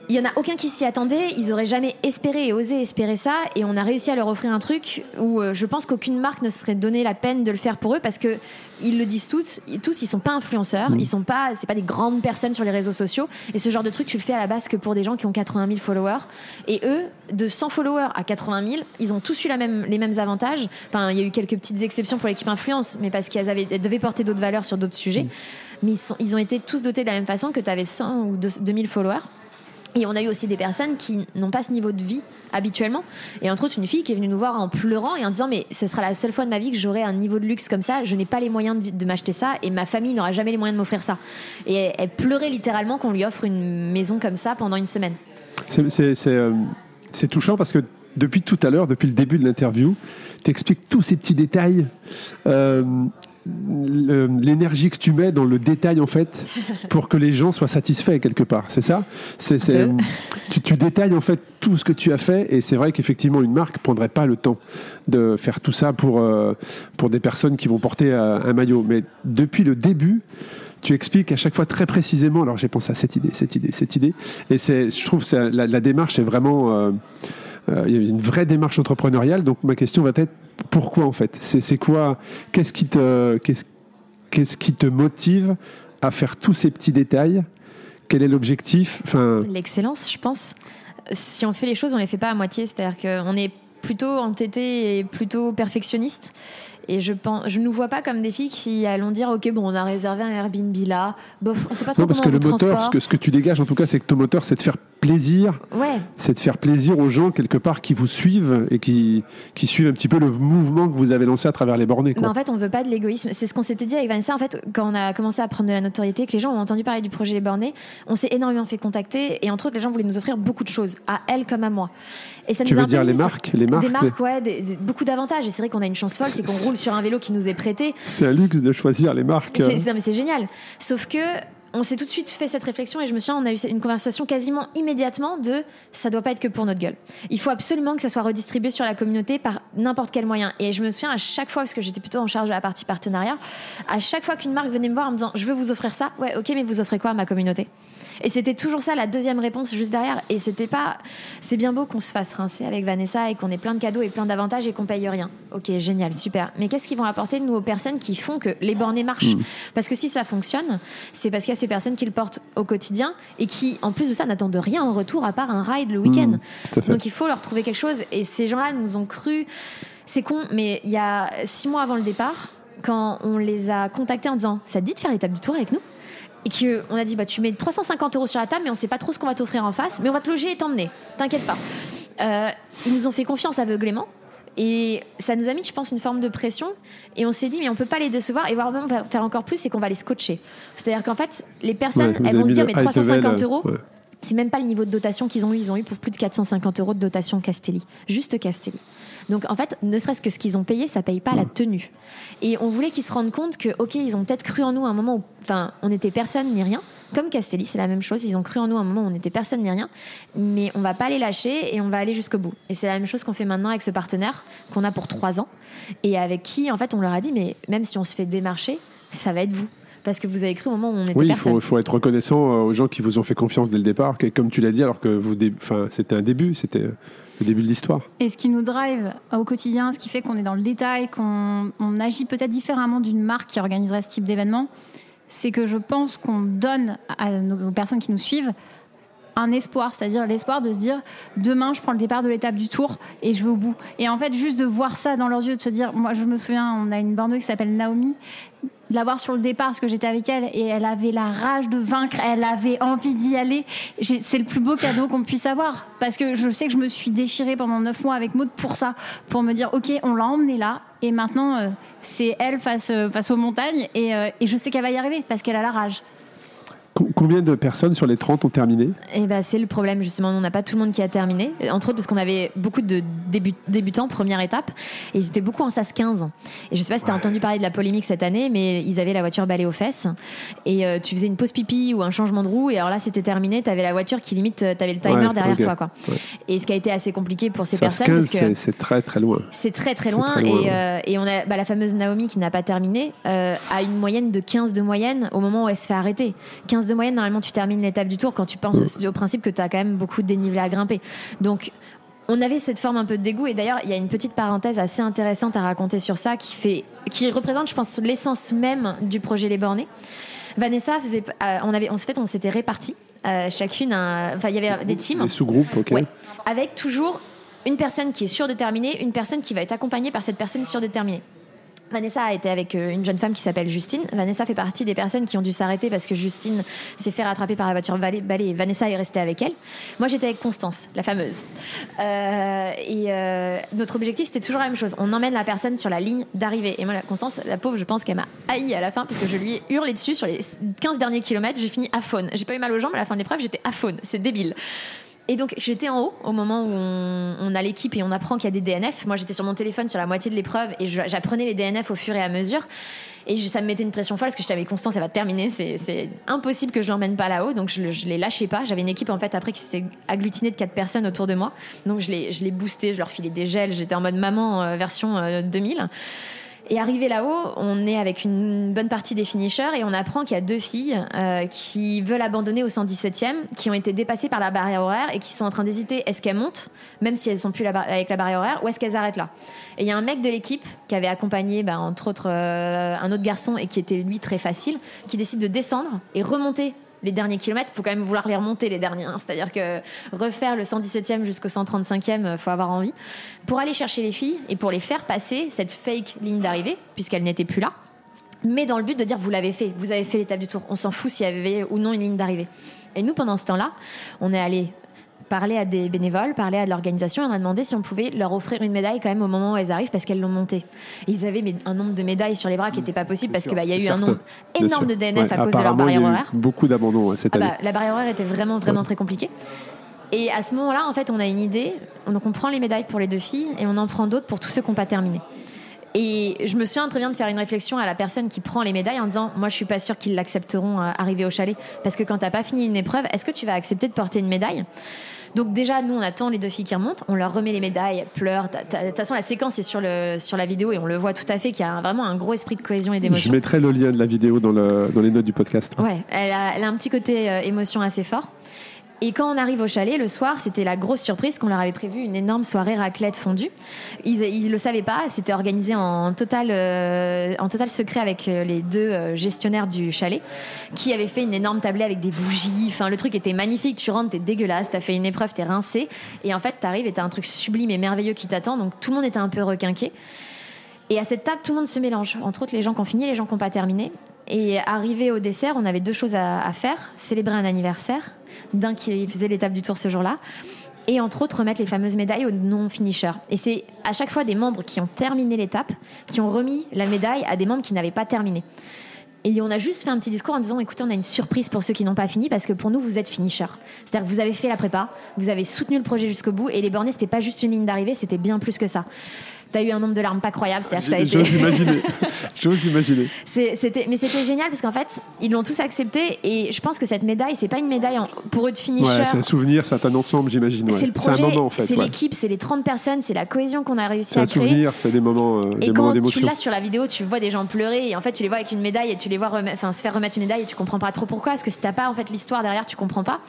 il y en a aucun qui s'y attendait. Ils auraient jamais espéré et osé espérer ça. Et on a réussi à leur offrir un truc où euh, je pense qu'aucune marque ne serait donné la peine de le faire pour eux parce que ils le disent tous. Tous, ils sont pas influenceurs. Mmh. Ils sont pas, c'est pas des grandes personnes sur les réseaux sociaux. Et ce genre de truc, tu le fais à la base que pour des gens qui ont 80 000 followers. Et eux, de 100 followers à 80 000, ils ont tous eu la même, les mêmes avantages. Enfin, il y a eu quelques petites exceptions pour l'équipe influence, mais parce qu'elles avaient, devaient porter d'autres valeurs sur d'autres sujets. Mmh. Mais ils, sont, ils ont été tous dotés de la même façon que tu avais 100 ou 2000 followers. Et on a eu aussi des personnes qui n'ont pas ce niveau de vie habituellement. Et entre autres, une fille qui est venue nous voir en pleurant et en disant Mais ce sera la seule fois de ma vie que j'aurai un niveau de luxe comme ça. Je n'ai pas les moyens de, m'acheter ça et ma famille n'aura jamais les moyens de m'offrir ça. Et elle, pleurait littéralement qu'on lui offre une maison comme ça pendant une semaine. C'est euh, touchant parce que depuis tout à l'heure, depuis le début de l'interview, tu expliques tous ces petits détails. Euh, l'énergie que tu mets dans le détail en fait <laughs> pour que les gens soient satisfaits quelque part c'est ça? C'est tu, tu, détailles en fait tout ce que tu as fait et c'est vrai qu'effectivement une marque prendrait pas le temps de faire tout ça pour euh, pour des personnes qui vont porter euh, un maillot. Mais depuis le début tu expliques à chaque fois très précisément alors j'ai pensé à cette idée cette idée cette idée et c'est je trouve que la, la, démarche est vraiment euh, il y a une vraie démarche entrepreneuriale donc ma question va être pourquoi en fait? C'est quoi Qu'est-ce qui te qu'est-ce qui te motive à faire tous ces petits détails? Quel est l'objectif? Enfin... L'excellence, je pense. Si on fait les choses, on les fait pas à moitié. C'est-à-dire qu'on est plutôt entêté et plutôt perfectionniste. Et je pense, je nous vois pas comme des filles qui allons dire, ok, bon, on a réservé un Airbnb là. Bof, on sait pas trop non, parce que le moteur, ce que, ce que tu dégages en tout cas, c'est que ton moteur, c'est de faire plaisir. Ouais. C'est de faire plaisir aux gens quelque part qui vous suivent et qui, qui suivent un petit peu le mouvement que vous avez lancé à travers les bornés. en fait, on veut pas de l'égoïsme. C'est ce qu'on s'était dit avec Vanessa. En fait, quand on a commencé à prendre de la notoriété, que les gens ont entendu parler du projet Les Bornés, on s'est énormément fait contacter et entre autres, les gens voulaient nous offrir beaucoup de choses, à elles comme à moi. Et ça tu veux dire les marques, les marques Des marques, ouais, beaucoup d'avantages. Et c'est vrai qu'on a une chance folle, c'est qu'on roule sur un vélo qui nous est prêté. C'est un luxe de choisir les marques. Non, mais c'est génial. Sauf que on s'est tout de suite fait cette réflexion et je me souviens, on a eu une conversation quasiment immédiatement de ça doit pas être que pour notre gueule. Il faut absolument que ça soit redistribué sur la communauté par n'importe quel moyen. Et je me souviens à chaque fois, parce que j'étais plutôt en charge de la partie partenariat, à chaque fois qu'une marque venait me voir en me disant je veux vous offrir ça, ouais, ok, mais vous offrez quoi à ma communauté? Et c'était toujours ça la deuxième réponse juste derrière. Et c'était pas. C'est bien beau qu'on se fasse rincer avec Vanessa et qu'on ait plein de cadeaux et plein d'avantages et qu'on paye rien. Ok, génial, super. Mais qu'est-ce qu'ils vont apporter nous aux personnes qui font que les bornés marchent mm. Parce que si ça fonctionne, c'est parce qu'il y a ces personnes qui le portent au quotidien et qui, en plus de ça, n'attendent rien en retour à part un ride le week-end. Mm, Donc il faut leur trouver quelque chose. Et ces gens-là nous ont cru. C'est con, mais il y a six mois avant le départ, quand on les a contactés en disant Ça te dit de faire l'étape du tour avec nous? Et qu'on a dit bah tu mets 350 euros sur la table mais on sait pas trop ce qu'on va t'offrir en face mais on va te loger et t'emmener. T'inquiète pas. Euh, ils nous ont fait confiance aveuglément et ça nous a mis je pense une forme de pression et on s'est dit mais on peut pas les décevoir et voire même faire encore plus c'est qu'on va les scotcher. C'est à dire qu'en fait les personnes elles vont se dire mais 350 euros c'est même pas le niveau de dotation qu'ils ont eu. Ils ont eu pour plus de 450 euros de dotation Castelli. Juste Castelli donc en fait, ne serait-ce que ce qu'ils ont payé, ça paye pas la tenue. Et on voulait qu'ils se rendent compte que, ok, ils ont peut-être cru en nous à un moment où, enfin, on n'était personne ni rien. Comme Castelli, c'est la même chose. Ils ont cru en nous à un moment où on n'était personne ni rien, mais on va pas les lâcher et on va aller jusqu'au bout. Et c'est la même chose qu'on fait maintenant avec ce partenaire qu'on a pour trois ans et avec qui, en fait, on leur a dit, mais même si on se fait démarcher, ça va être vous parce que vous avez cru au moment où on était oui, personne. Oui, il faut, être reconnaissant euh, aux gens qui vous ont fait confiance dès le départ, comme tu l'as dit, alors que vous, enfin, c'était un début, c'était le début de l'histoire. Et ce qui nous drive au quotidien, ce qui fait qu'on est dans le détail, qu'on agit peut-être différemment d'une marque qui organiserait ce type d'événement, c'est que je pense qu'on donne à nos personnes qui nous suivent un espoir, c'est-à-dire l'espoir de se dire demain je prends le départ de l'étape du tour et je vais au bout. Et en fait, juste de voir ça dans leurs yeux, de se dire, moi je me souviens, on a une borneuse qui s'appelle Naomi, de la voir sur le départ parce que j'étais avec elle et elle avait la rage de vaincre, elle avait envie d'y aller. C'est le plus beau cadeau qu'on puisse avoir parce que je sais que je me suis déchirée pendant neuf mois avec Maud pour ça, pour me dire ok, on l'a emmenée là et maintenant euh, c'est elle face, euh, face aux montagnes et, euh, et je sais qu'elle va y arriver parce qu'elle a la rage. Combien de personnes sur les 30 ont terminé? Eh ben, c'est le problème, justement. On n'a pas tout le monde qui a terminé. Entre autres, parce qu'on avait beaucoup de débutants, première étape. Et ils étaient beaucoup en SAS 15. Et je sais pas si tu as entendu parler de la polémique cette année, mais ils avaient la voiture balée aux fesses. Et euh, tu faisais une pause pipi ou un changement de roue. Et alors là, c'était terminé. Tu avais la voiture qui limite, euh, tu avais le timer derrière toi. Quoi. Et ce qui a été assez compliqué pour ces SAS personnes. 15, c'est très très loin. C'est très très loin. et, euh, et, on a bah, la fameuse Naomi qui n'a pas terminé, a une moyenne de 15 de moyenne au moment où elle se fait arrêter. 15 de moyenne, normalement, tu termines l'étape du tour quand tu penses au principe que tu as quand même beaucoup de dénivelé à grimper. Donc, on avait cette forme un peu de dégoût et d'ailleurs il y a une petite parenthèse assez intéressante à raconter sur ça qui fait qui représente je pense l'essence même du projet Les Bornés. Vanessa faisait euh, on avait en fait on s'était répartis euh, chacune enfin il y avait des teams. des sous-groupes OK. Avec toujours une personne qui est sûre de terminer une personne qui va être accompagnée par cette personne sûre de terminer Vanessa a été avec euh, une jeune femme qui s'appelle Justine. Vanessa fait partie des personnes qui ont dû s'arrêter parce que Justine s'est fait rattraper par la voiture balai Vanessa est restée avec elle. Moi, j'étais avec Constance, la fameuse. Euh, et euh, notre objectif, c'était toujours la même chose. On emmène la personne sur la ligne d'arrivée. Et moi, Constance, la pauvre, je pense qu'elle m'a haï à la fin parce que je lui ai hurlé dessus sur les 15 derniers kilomètres. J'ai fini à faune. J'ai pas eu mal aux jambes à la fin de l'épreuve, j'étais à faune. C'est débile. Et donc j'étais en haut au moment où on, a l'équipe et on apprend qu'il y a des DNF. Moi j'étais sur mon téléphone sur la moitié de l'épreuve et j'apprenais les DNF au fur et à mesure. Et ça me mettait une pression folle parce que je savais Constance, ça va terminer. C'est impossible que je l'emmène pas là-haut. Donc je, ne les lâchais pas. J'avais une équipe en fait après qui s'était agglutinée de quatre personnes autour de moi. Donc je les, je boostais, je leur filais des gels. J'étais en mode maman euh, version 2000. Et arrivé là-haut, on est avec une bonne partie des finishers et on apprend qu'il y a deux filles euh, qui veulent abandonner au 117e, qui ont été dépassées par la barrière horaire et qui sont en train d'hésiter est-ce qu'elles montent, même si elles sont plus avec la barrière horaire, ou est-ce qu'elles arrêtent là? Et il y a un mec de l'équipe qui avait accompagné, bah, entre autres, euh, un autre garçon et qui était lui très facile, qui décide de descendre et remonter les derniers kilomètres, il faut quand même vouloir les remonter les derniers. Hein. C'est-à-dire que refaire le 117e jusqu'au 135e, il faut avoir envie. Pour aller chercher les filles et pour les faire passer cette fake ligne d'arrivée, puisqu'elle n'était plus là, mais dans le but de dire vous l'avez fait, vous avez fait l'étape du tour. On s'en fout s'il y avait ou non une ligne d'arrivée. Et nous, pendant ce temps-là, on est allé parler à des bénévoles, parler à l'organisation et on a demandé si on pouvait leur offrir une médaille quand même au moment où elles arrivent parce qu'elles l'ont montée. ils avaient un nombre de médailles sur les bras qui n'était pas possible parce qu'il bah, y a eu un nombre énorme de DNF à cause de leur barrière horaire. Beaucoup d'abandon cette ah année. Bah, la barrière horaire était vraiment, vraiment très compliquée. Et à ce moment-là, en fait, on a une idée. Donc, on prend les médailles pour les deux filles et on en prend d'autres pour tous ceux qui n'ont pas terminé. Et je me souviens très bien de faire une réflexion à la personne qui prend les médailles en disant Moi, je suis pas sûre qu'ils l'accepteront euh, arriver au chalet. Parce que quand tu n'as pas fini une épreuve, est-ce que tu vas accepter de porter une médaille? Donc déjà, nous, on attend les deux filles qui remontent, on leur remet les médailles, pleurent. De toute façon, la séquence est sur, le, sur la vidéo et on le voit tout à fait qu'il y a vraiment un gros esprit de cohésion et d'émotion. Je mettrai le lien de la vidéo dans, le, dans les notes du podcast. Ouais, elle a, elle a un petit côté euh, émotion assez fort. Et quand on arrive au chalet, le soir, c'était la grosse surprise qu'on leur avait prévu une énorme soirée raclette fondue. Ils, ils le savaient pas, c'était organisé en total, euh, secret avec euh, les deux euh, gestionnaires du chalet, qui avaient fait une énorme tablée avec des bougies. Enfin, le truc était magnifique. Tu rentres, t'es dégueulasse, t'as fait une épreuve, t'es rincé, et en fait, t'arrives et t'as un truc sublime et merveilleux qui t'attend. Donc tout le monde était un peu requinqué. Et à cette table, tout le monde se mélange. Entre autres, les gens qui ont fini, les gens qui n'ont pas terminé. Et arrivé au dessert, on avait deux choses à, faire célébrer un anniversaire d'un qui faisait l'étape du tour ce jour-là, et entre autres remettre les fameuses médailles aux non-finishers. Et c'est à chaque fois des membres qui ont terminé l'étape qui ont remis la médaille à des membres qui n'avaient pas terminé. Et on a juste fait un petit discours en disant écoutez, on a une surprise pour ceux qui n'ont pas fini parce que pour nous, vous êtes finisher. C'est-à-dire que vous avez fait la prépa, vous avez soutenu le projet jusqu'au bout et les bornés, c'était pas juste une ligne d'arrivée, c'était bien plus que ça tu as eu un nombre de larmes pas croyable. C'est-à-dire que ça a été. J'ose imaginer. <laughs> J'ose imaginer. C'était, mais c'était génial parce qu'en fait, ils l'ont tous accepté et je pense que cette médaille, c'est pas une médaille pour eux de finisher. Ouais, c'est un souvenir, c'est un ensemble, j'imagine. C'est le projet, c'est l'équipe, c'est les 30 personnes, c'est la cohésion qu'on a réussi à créer. C'est un souvenir, c'est des moments, euh, et des quand tu l'as sur la vidéo, tu vois des gens pleurer et en fait, tu les vois avec une médaille et tu les vois se faire remettre une médaille et tu comprends pas trop pourquoi. Parce que si t'as pas en fait l'histoire derrière, tu comprends pas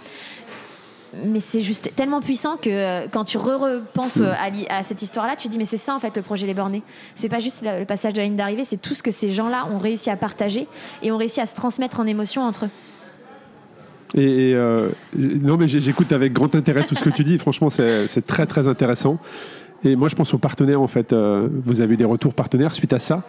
mais c'est juste tellement puissant que euh, quand tu repenses euh, à, cette histoire-là, tu te dis mais c'est ça en fait le projet Les Bornés. C'est pas juste le passage de la ligne d'arrivée, c'est tout ce que ces gens-là ont réussi à partager et ont réussi à se transmettre en émotion entre eux. Et, euh, non, mais j'écoute avec grand intérêt tout ce que tu dis. Franchement, c'est très très intéressant. Et moi, je pense aux partenaires en fait. vous avez des retours partenaires suite à ça?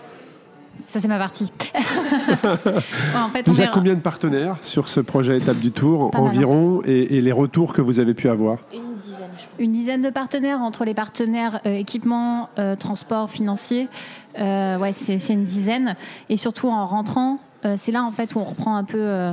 Ça, c'est ma partie. <laughs> <laughs> en fait, on Déjà, verra. combien de partenaires sur ce projet Étape du Tour Pas hein. environ et, et les retours que vous avez pu avoir Une dizaine, je pense. Une dizaine de partenaires entre les partenaires euh, équipement, euh, transport, financier. Euh, ouais, c'est une dizaine. Et surtout en rentrant, euh, c'est là en fait où on reprend un peu. euh,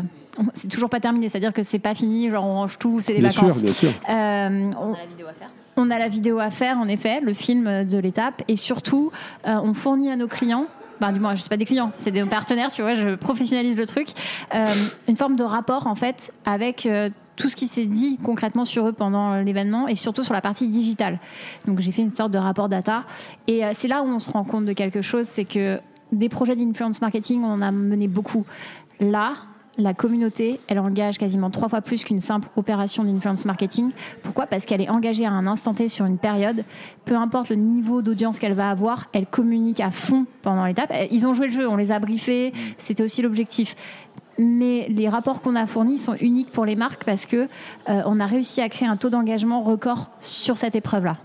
c'est toujours pas terminé, c'est-à-dire que c'est pas fini, genre on range tout, c'est les Bien sûr, vacances. bien sûr. Euh, on, On a la vidéo à faire. on a la vidéo à faire, en effet, le film de l'étape, et surtout, euh, on fournit à nos clients. Ben, du moins, je sais pas des clients, c'est des partenaires, tu vois, je professionnalise le truc. euh, une forme de rapport, en fait, avec euh, tout ce qui s'est dit concrètement sur eux pendant l'événement et surtout sur la partie digitale. Donc, j'ai fait une sorte de rapport data. Et euh, c'est là où on se rend compte de quelque chose, c'est que des projets d'influence marketing, on en a mené beaucoup. Là, la communauté, elle engage quasiment trois fois plus qu'une simple opération d'influence marketing. Pourquoi? Parce qu'elle est engagée à un instant T sur une période. Peu importe le niveau d'audience qu'elle va avoir, elle communique à fond pendant l'étape. Ils ont joué le jeu, on les a briefés, c'était aussi l'objectif. Mais les rapports qu'on a fournis sont uniques pour les marques parce que euh, on a réussi à créer un taux d'engagement record sur cette épreuve-là.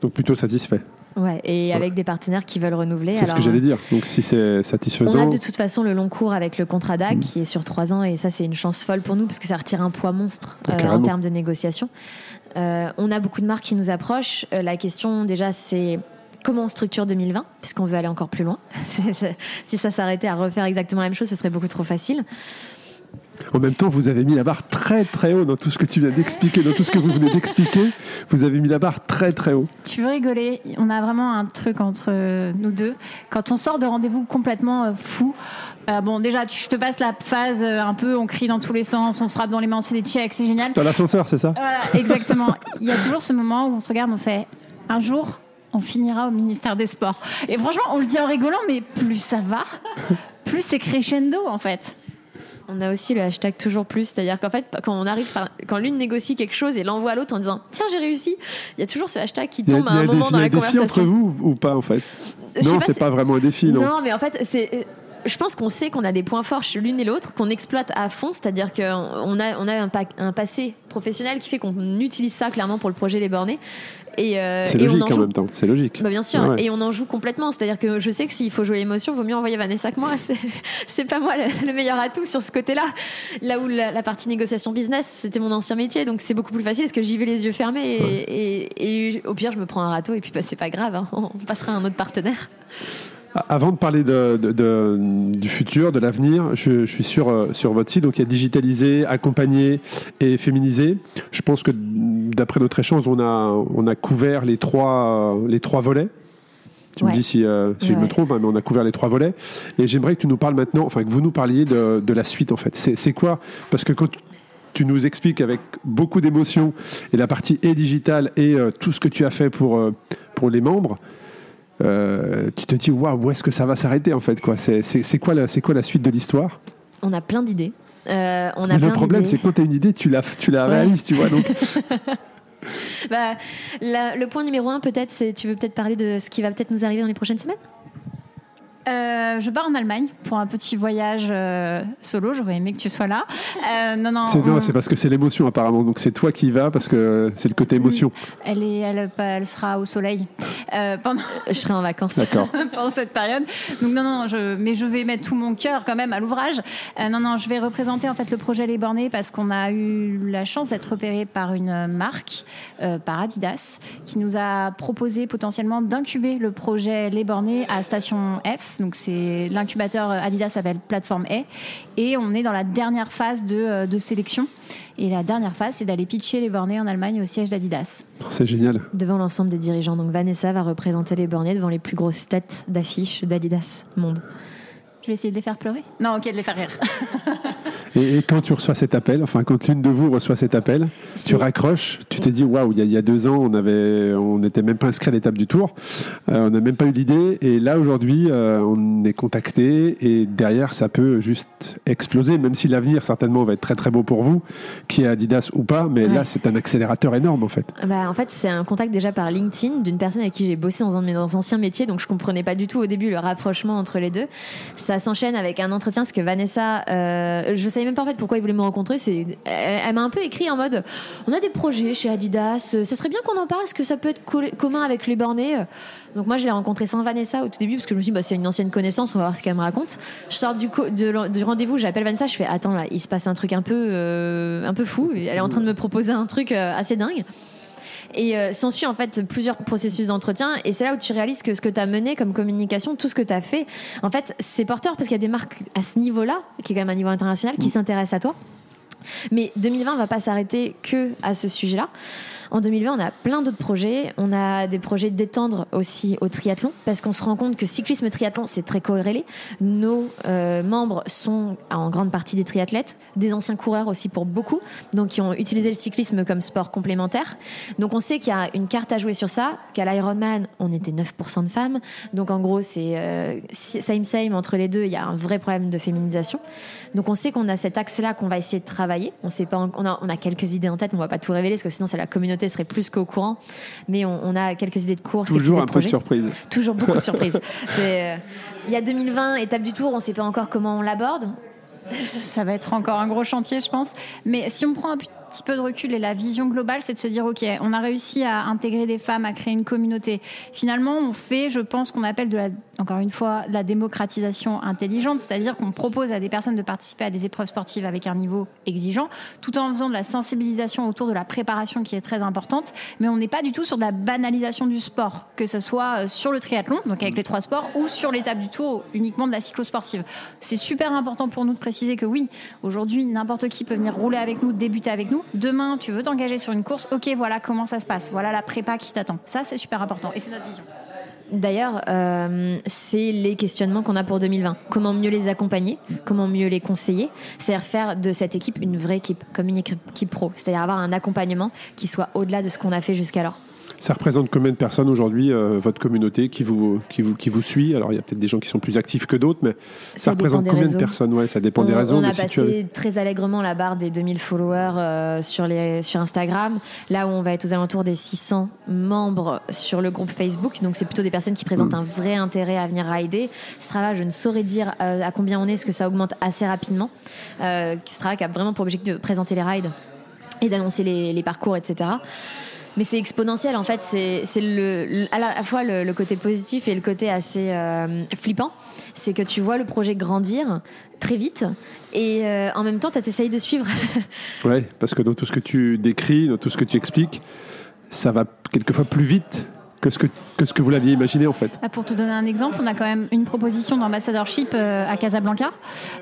Donc plutôt satisfait. Ouais, et avec des partenaires qui veulent renouveler. C'est ce que j'allais dire. Donc si c'est On satisfaisant, a de toute façon le long cours avec le contrat DAC Mm. qui est sur trois ans et ça c'est une chance folle pour nous parce que ça retire un poids monstre Ah, euh, en termes de négociation. Euh, on a beaucoup de marques qui nous approchent. Euh, la question déjà c'est comment on structure 2020 puisqu'on veut aller encore plus loin. <laughs> Si ça s'arrêtait à refaire exactement la même chose, ce serait beaucoup trop facile. En même temps, vous avez mis la barre très très haut dans tout ce que tu viens d'expliquer, dans tout ce que vous venez d'expliquer. Vous avez mis la barre très très haut. Tu veux rigoler? On a vraiment un truc entre nous deux. Quand on sort de rendez-vous complètement euh, fou, euh, bon, déjà, tu- je te passe la phase euh, un peu, on crie dans tous les sens, on se frappe dans les mains, on se fait des checks, c'est génial. Dans l'ascenseur, c'est ça? Voilà, exactement. Il y a toujours ce moment où on se regarde, on fait un jour, on finira au ministère des Sports. Et franchement, on le dit en rigolant, mais plus ça va, plus c'est crescendo en fait. On a aussi le hashtag toujours plus, c'est-à-dire qu'en fait, quand on arrive, par- quand l'une négocie quelque chose et l'envoie à l'autre en disant tiens j'ai réussi, il y a toujours ce hashtag qui Il y a, tombe il y à a un des- moment il y dans a la un défi entre conversation. vous ou pas en fait? Je Non, c'est si- pas vraiment un défi, non. Non, mais en fait, c'est. Je pense qu'on sait qu'on a des points forts chez l'une et l'autre, qu'on exploite à fond, c'est-à-dire qu'on a, on a un, pa- un passé professionnel qui fait qu'on utilise ça clairement pour le projet Les Bornés. Et, euh, C'est logique en même temps. C'est logique. bah bien sûr, Ouais, et on en joue complètement. C'est-à-dire que je sais que s'il faut jouer l'émotion, vaut mieux envoyer Vanessa que moi. <laughs> C'est, pas moi le, le meilleur atout sur ce côté-là. Là où la, la partie négociation business, c'était mon ancien métier, donc c'est beaucoup plus facile parce que j'y vais les yeux fermés. Et, et- et au pire, je me prends un râteau et puis bah, c'est pas grave, hein. on passera à un autre partenaire. Avant de parler de, de- de- du futur, de l'avenir, je, je suis sur, euh, sur votre site, donc il y a digitalisé, accompagné et féminisé. Je pense que d'après notre échange, on a, on a couvert les trois, euh, les trois volets. Tu me dis si, euh, si je me trompe, hein, mais on a couvert les trois volets. Et j'aimerais que tu nous parles maintenant, enfin que vous nous parliez de, la suite en fait. C'est c'est quoi? Parce que quand tu nous expliques avec beaucoup d'émotion et la partie et digitale et euh, tout ce que tu as fait pour, euh, pour les membres, euh, tu te dis waouh où est-ce que ça va s'arrêter en fait quoi? C'est quoi la c'est quoi la suite de l'histoire? On a plein d'idées. Euh, on a Mais plein le problème c'est que quand tu as une idée tu la tu la Ouais. réalises tu vois donc. <laughs> <laughs> Bah, la- le point numéro un, peut-être, c'est tu veux peut-être parler de ce qui va peut-être nous arriver dans les prochaines semaines? Euh, je pars en Allemagne pour un petit voyage euh, solo. J'aurais aimé que tu sois là. Euh, non, non, c'est non on- c'est parce que c'est l'émotion apparemment donc c'est toi qui y vas parce que c'est le côté émotion elle, est, elle, elle sera au soleil euh, pendant, Je serai en vacances. d'accord <laughs> pendant cette période. Donc non, non, je, mais je vais mettre tout mon cœur quand même à l'ouvrage. Euh, non, non, je vais représenter en fait le projet Les Bornés parce qu'on a eu la chance d'être repéré par une marque, euh, par Adidas, qui nous a proposé potentiellement d'incuber le projet Les Bornés à Station F. Donc c'est l'incubateur Adidas s'appelle Plateforme A. Et on est dans la dernière phase de, euh, de sélection. Et la dernière phase, c'est d'aller pitcher les Bornés en Allemagne au siège d'Adidas. c'est génial Devant l'ensemble des dirigeants. Donc Vanessa va représenter les bornés devant les plus grosses têtes d'affiches d'Adidas Monde. Je vais essayer de les faire pleurer. Non, ok, de les faire rire. et, et quand tu reçois cet appel enfin quand l'une de vous reçoit cet appel tu raccroches tu t'es dit waouh il y, a- il y a deux ans on avait on n'était même pas inscrit à l'étape du tour Euh, on n'a même pas eu l'idée et là aujourd'hui euh, on est contacté et derrière ça peut juste exploser même si l'avenir certainement va être très très beau pour vous qui est Adidas ou pas mais Ouais. là c'est un accélérateur énorme en fait Bah, en fait, c'est un contact déjà par LinkedIn d'une personne avec qui j'ai bossé dans un de mes anciens métiers, donc je comprenais pas du tout au début le rapprochement entre les deux. Ça s'enchaîne avec un entretien, parce que Vanessa, euh, je savais même pas en fait pourquoi ils voulaient me rencontrer. C'est, elle, m'a un peu écrit en mode, on a des projets chez Adidas, euh, ça serait bien qu'on en parle, est-ce que ça peut être co- commun avec les bornés Donc moi, je l'ai rencontré sans Vanessa au tout début parce que je me suis dit, bah, c'est une ancienne connaissance, on va voir ce qu'elle me raconte. Je sors du, rendez-vous, j'appelle Vanessa, je fais, attends là, il se passe un truc un peu, euh, un peu fou. Elle est en train de me proposer un truc euh, assez dingue. Et euh, s'ensuit en fait plusieurs processus d'entretien. Et c'est là où tu réalises que ce que tu as mené comme communication, tout ce que tu as fait, en fait, c'est porteur parce qu'il y a des marques à ce niveau-là, qui est quand même un niveau international, qui s'intéressent à toi. Mais 2020 va pas s'arrêter que à ce sujet-là. En 2020, on a plein d'autres projets. On a des projets d'étendre aussi au triathlon parce qu'on se rend compte que cyclisme et triathlon, c'est très corrélé. Nos euh, membres sont en grande partie des triathlètes, des anciens coureurs aussi pour beaucoup, donc qui ont utilisé le cyclisme comme sport complémentaire. Donc on sait qu'il y a une carte à jouer sur ça, qu'à l'Ironman, on était 9% de femmes. Donc en gros, c'est euh, same same entre les deux, il y a un vrai problème de féminisation. Donc on sait qu'on a cet axe-là qu'on va essayer de travailler. On sait pas, on a, on a quelques idées en tête, on va pas tout révéler parce que sinon c'est la communauté serait plus qu'au courant. Mais on, on a quelques idées de courses, Toujours un peu de surprise. Toujours beaucoup de surprises. <laughs> C'est, euh, il y a 2020, étape du tour, on sait pas encore comment on l'aborde. Ça va être encore un gros chantier, je pense. Mais si on prend un petit peu de recul et la vision globale, c'est de se dire, OK, on a réussi à intégrer des femmes, à créer une communauté. Finalement, on fait, je pense, qu'on appelle encore une fois, la démocratisation intelligente, c'est-à-dire qu'on propose à des personnes de participer à des épreuves sportives avec un niveau exigeant, tout en faisant de la sensibilisation autour de la préparation qui est très importante. Mais on n'est pas du tout sur de la banalisation du sport, que ce soit euh, sur le triathlon, donc avec les trois sports, ou sur l'étape du tour, uniquement de la cyclosportive. C'est super important pour nous de préciser que oui, aujourd'hui, n'importe qui peut venir rouler avec nous, débuter avec nous. Demain, tu veux t'engager sur une course, ok, voilà comment ça se passe, voilà la prépa qui t'attend. Ça, c'est super important et c'est notre vision. D'ailleurs, euh, c'est les questionnements qu'on a pour 2020. Comment mieux les accompagner? Comment mieux les conseiller? C'est-à-dire faire de cette équipe une vraie équipe, comme une équipe pro. C'est-à-dire avoir un accompagnement qui soit au-delà de ce qu'on a fait jusqu'alors. Ça représente combien de personnes aujourd'hui, euh, votre communauté qui vous, qui, vous, qui vous suit? Alors, il y a peut-être des gens qui sont plus actifs que d'autres, mais ça, représente combien réseaux. de personnes? Ouais, ça dépend on, des réseaux. on a si passé tu très allègrement la barre des 2000 followers euh, sur, les, sur Instagram, là où on va être aux alentours des 600 membres sur le groupe Facebook. Donc c'est plutôt des personnes qui présentent Mm. un vrai intérêt à venir rider. Strava, je ne saurais dire euh, à combien on est, parce que ça augmente assez rapidement. Euh, Strava qui a vraiment pour objectif de présenter les rides et d'annoncer les, les parcours, etc. Mais c'est exponentiel en fait, c'est c'est le, le- à la fois le, le côté positif et le côté assez euh, flippant. C'est que tu vois le projet grandir très vite et euh, en même temps tu essayes de suivre. <laughs> Ouais, parce que dans tout ce que tu décris, dans tout ce que tu expliques, ça va quelquefois plus vite que ce que, que, ce que vous l'aviez imaginé en fait. Pour te donner un exemple, on a quand même une proposition d'ambassadorship euh, à Casablanca.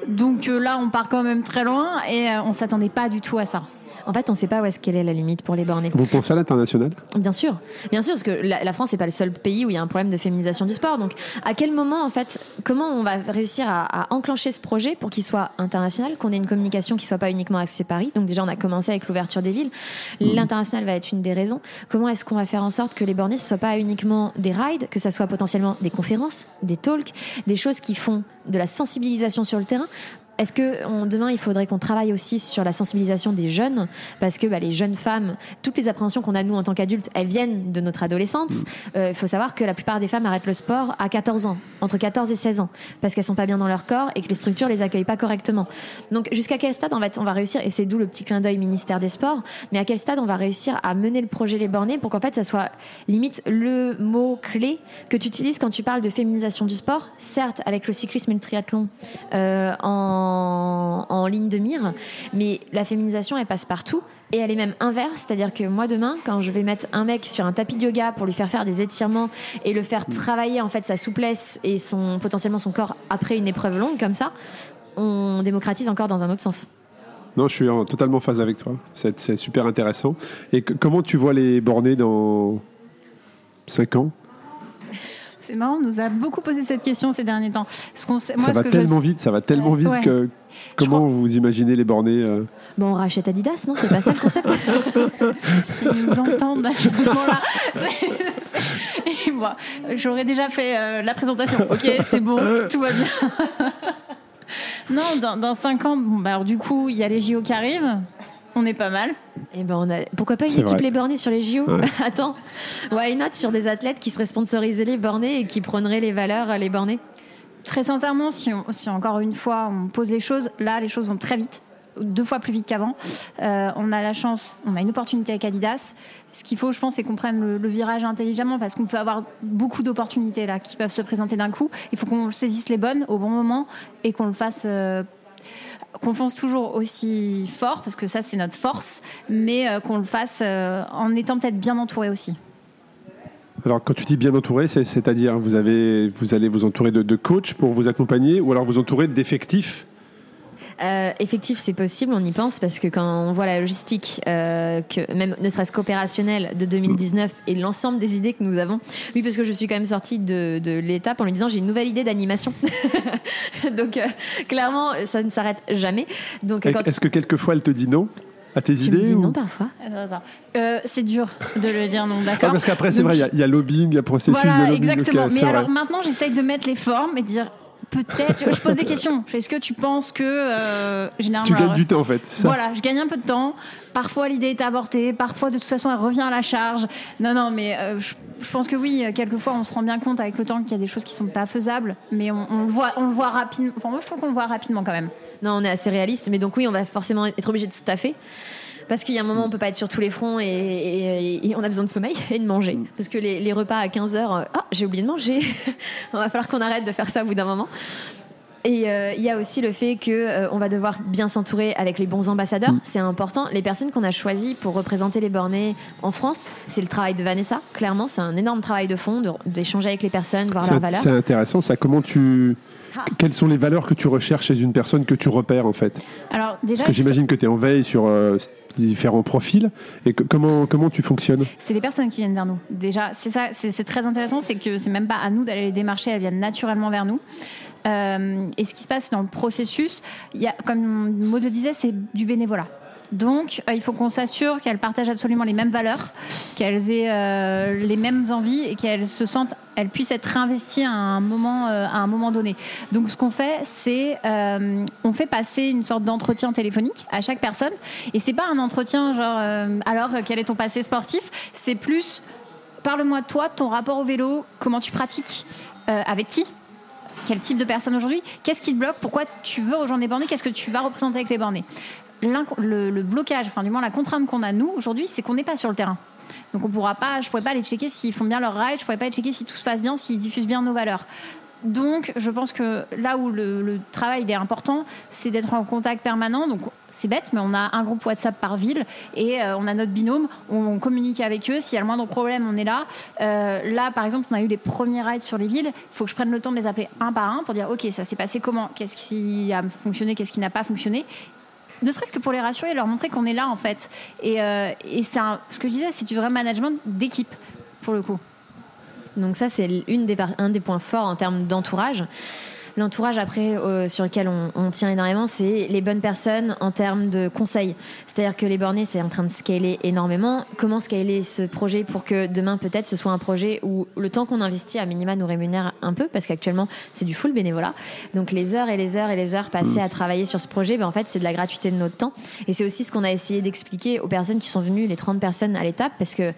Donc euh, là, on part quand même très loin et euh, on s'attendait pas du tout à ça. En fait, on sait pas où est-ce qu'elle est la limite pour les bornés. Vous pensez à l'international? Bien sûr, bien sûr, parce que la, la France n'est pas le seul pays où il y a un problème de féminisation du sport. Donc, à quel moment, en fait, comment on va réussir à, à enclencher ce projet pour qu'il soit international, qu'on ait une communication qui soit pas uniquement axée Paris? Donc déjà, on a commencé avec l'ouverture des villes. L'international va être une des raisons. Comment est-ce qu'on va faire en sorte que les bornés ce soit pas uniquement des rides, que ça soit potentiellement des conférences, des talks, des choses qui font de la sensibilisation sur le terrain? Est-ce que on- demain il faudrait qu'on travaille aussi sur la sensibilisation des jeunes? Parce que bah, les jeunes femmes, toutes les appréhensions qu'on a nous en tant qu'adultes, elles viennent de notre adolescence. Euh, Il faut savoir que la plupart des femmes arrêtent le sport à 14 ans, entre 14 et 16 ans, parce qu'elles sont pas bien dans leur corps et que les structures les accueillent pas correctement. Donc jusqu'à quel stade en fait on va réussir et c'est d'où le petit clin d'œil ministère des Sports, mais à quel stade on va réussir à mener le projet les bornés pour qu'en fait ça soit limite le mot clé que tu utilises quand tu parles de féminisation du sport, certes avec le cyclisme et le triathlon euh, en, en ligne de mire, mais la féminisation elle passe partout et elle est même inverse, c'est-à-dire que moi demain quand je vais mettre un mec sur un tapis de yoga pour lui faire faire des étirements et le faire travailler en fait sa souplesse et son potentiellement son corps après une épreuve longue comme ça, on démocratise encore dans un autre sens. Non, je suis en totalement en phase avec toi. C'est super intéressant. Et comment tu vois les bornés dans 5 ans? C'est marrant, on nous a beaucoup posé cette question ces derniers temps. Ce qu'on sait- moi, Ça ce va que tellement je... vite, ça va tellement vite Ouais. que comment crois- vous imaginez les bornés euh, Bon, on rachète Adidas, non? C'est pas ça le concept <laughs> S'ils nous entendent à ce moment-là, moi, j'aurais déjà fait euh, la présentation. Ok, c'est bon, tout va bien. <laughs> non, dans, dans 5 ans, bon, bah, alors, du coup, il y a les JO qui arrivent. On est pas mal. Eh ben, on a... Pourquoi pas une équipe vrai. les bornés sur les JO Ouais. <laughs> Attends, why not sur des athlètes qui seraient sponsorisés les bornés et qui prôneraient les valeurs euh, les bornés? Très sincèrement, si, on- si encore une fois on pose les choses, là les choses vont très vite, deux fois plus vite qu'avant. Euh, on a la chance, on a une opportunité avec Adidas. Ce qu'il faut, je pense, c'est qu'on prenne le, le virage intelligemment parce qu'on peut avoir beaucoup d'opportunités là qui peuvent se présenter d'un coup. Il faut qu'on saisisse les bonnes au bon moment et qu'on le fasse. euh, qu'on fonce toujours aussi fort, parce que ça c'est notre force, mais euh, qu'on le fasse euh, en étant peut-être bien entouré aussi. Alors, quand tu dis bien entouré, c'est- c'est-à-dire vous, vous allez vous entourer de coachs pour vous accompagner ou alors vous entourer d'effectifs Euh, effectif, c'est possible, on y pense, parce que quand on voit la logistique, euh, que même ne serait-ce qu'opérationnelle de 2019 et l'ensemble des idées que nous avons, oui, parce que je suis quand même sortie de, de l'étape en lui disant j'ai une nouvelle idée d'animation. <laughs> Donc, euh, clairement, ça ne s'arrête jamais. Donc, quand Est-ce que quelquefois elle te dit non à tes tu me idées dis ou- non parfois. Euh, c'est dur de le dire non, Ah, d'accord Parce qu'après, c'est Donc, vrai, il y a- il y, a lobbying, il y a processus de lobbying. exactement. Mais alors vrai. maintenant, j'essaye de mettre les formes et de dire peut-être. Je pose des questions. Est-ce que tu penses que euh, généralement Tu gagnes alors, du temps en fait. c'est ça Voilà, je gagne un peu de temps. Parfois, l'idée est avortée. Parfois, de toute façon, elle revient à la charge. Non, non, mais euh, je, je pense que oui, euh, quelquefois, on se rend bien compte avec le temps qu'il y a des choses qui sont pas faisables. Mais on, on le voit, on le voit rapidement. Enfin, moi, je trouve qu'on le voit rapidement quand même. Non, on est assez réaliste, mais donc oui, on va forcément être obligé de staffer. Parce qu'il y a un moment, on peut pas être sur tous les fronts et, et- et on a besoin de sommeil <laughs> et de manger. Parce que les, les repas à 15h, ah, j'ai oublié de manger. <laughs> on va falloir qu'on arrête de faire ça au bout d'un moment. Et euh, il y a aussi le fait que euh, on va devoir bien s'entourer avec les bons ambassadeurs. C'est important. Les personnes qu'on a choisies pour représenter les Bornés en France, c'est le travail de Vanessa. Clairement, c'est un énorme travail de fond, d'échanger avec les personnes, voir leurs valeurs. c'est intéressant ça. Comment tu. Quelles sont les valeurs que tu recherches chez une personne que tu repères en fait? Alors, déjà, Parce que j'imagine que tu es en veille sur euh, différents profils. Et que- comment, comment tu fonctionnes? C'est les personnes qui viennent vers nous. Déjà, c'est ça, c'est c'est très intéressant, c'est que c'est même pas à nous d'aller les démarcher, elles viennent naturellement vers nous. Euh, et ce qui se passe dans le processus, il y a, comme Maud le disait, c'est du bénévolat. Donc, euh, il faut qu'on s'assure qu'elles partagent absolument les mêmes valeurs, qu'elles aient euh, les mêmes envies et qu'elles se sentent, elles puissent être réinvesties à un moment, euh, à un moment donné. Donc, ce qu'on fait, c'est on fait passer une sorte d'entretien téléphonique à chaque personne. Et c'est pas un entretien genre alors quel est ton passé sportif? C'est plus parle-moi de toi, ton rapport au vélo, comment tu pratiques, avec qui? Quel type de personne aujourd'hui Qu'est-ce qui te bloque Pourquoi tu veux rejoindre les bornés Qu'est-ce que tu vas représenter avec les bornés? Le, blocage, enfin du moins la contrainte qu'on a nous aujourd'hui, c'est qu'on n'est pas sur le terrain. Donc on pourra pas, je pourrais pas aller checker s'ils font bien leur ride, je pourrais pas aller checker si tout se passe bien, s'ils diffusent bien nos valeurs. Donc je pense que là où le, travail il est important, c'est d'être en contact permanent. Donc c'est bête, mais on a un groupe WhatsApp par ville et euh, on a notre binôme, on, communique avec eux. S'il y a le moindre problème, on est là. Euh, là, par exemple, on a eu les premiers rides sur les villes. Il faut que je prenne le temps de les appeler un par un pour dire ok, ça s'est passé comment? Qu'est-ce qui a fonctionné? Qu'est-ce qui n'a pas fonctionné? Ne serait-ce que pour les rassurer et leur montrer qu'on est là en fait. Et, euh, et c'est ce que je disais, c'est du vrai management d'équipe pour le coup. Donc ça, c'est un des points forts en termes d'entourage. L'entourage après euh, sur lequel on, on tient énormément, c'est les bonnes personnes en termes de conseils. C'est-à-dire que les bornés, c'est en train de scaler énormément. Comment scaler ce projet pour que demain peut-être ce soit un projet où le temps qu'on investit à minima nous rémunère un peu parce qu'actuellement c'est du full bénévolat. Donc les heures et les heures et les heures passées à travailler sur ce projet, ben, en fait c'est de la gratuité de notre temps. Et c'est aussi ce qu'on a essayé d'expliquer aux personnes qui sont venues, les 30 personnes à l'étape, parce que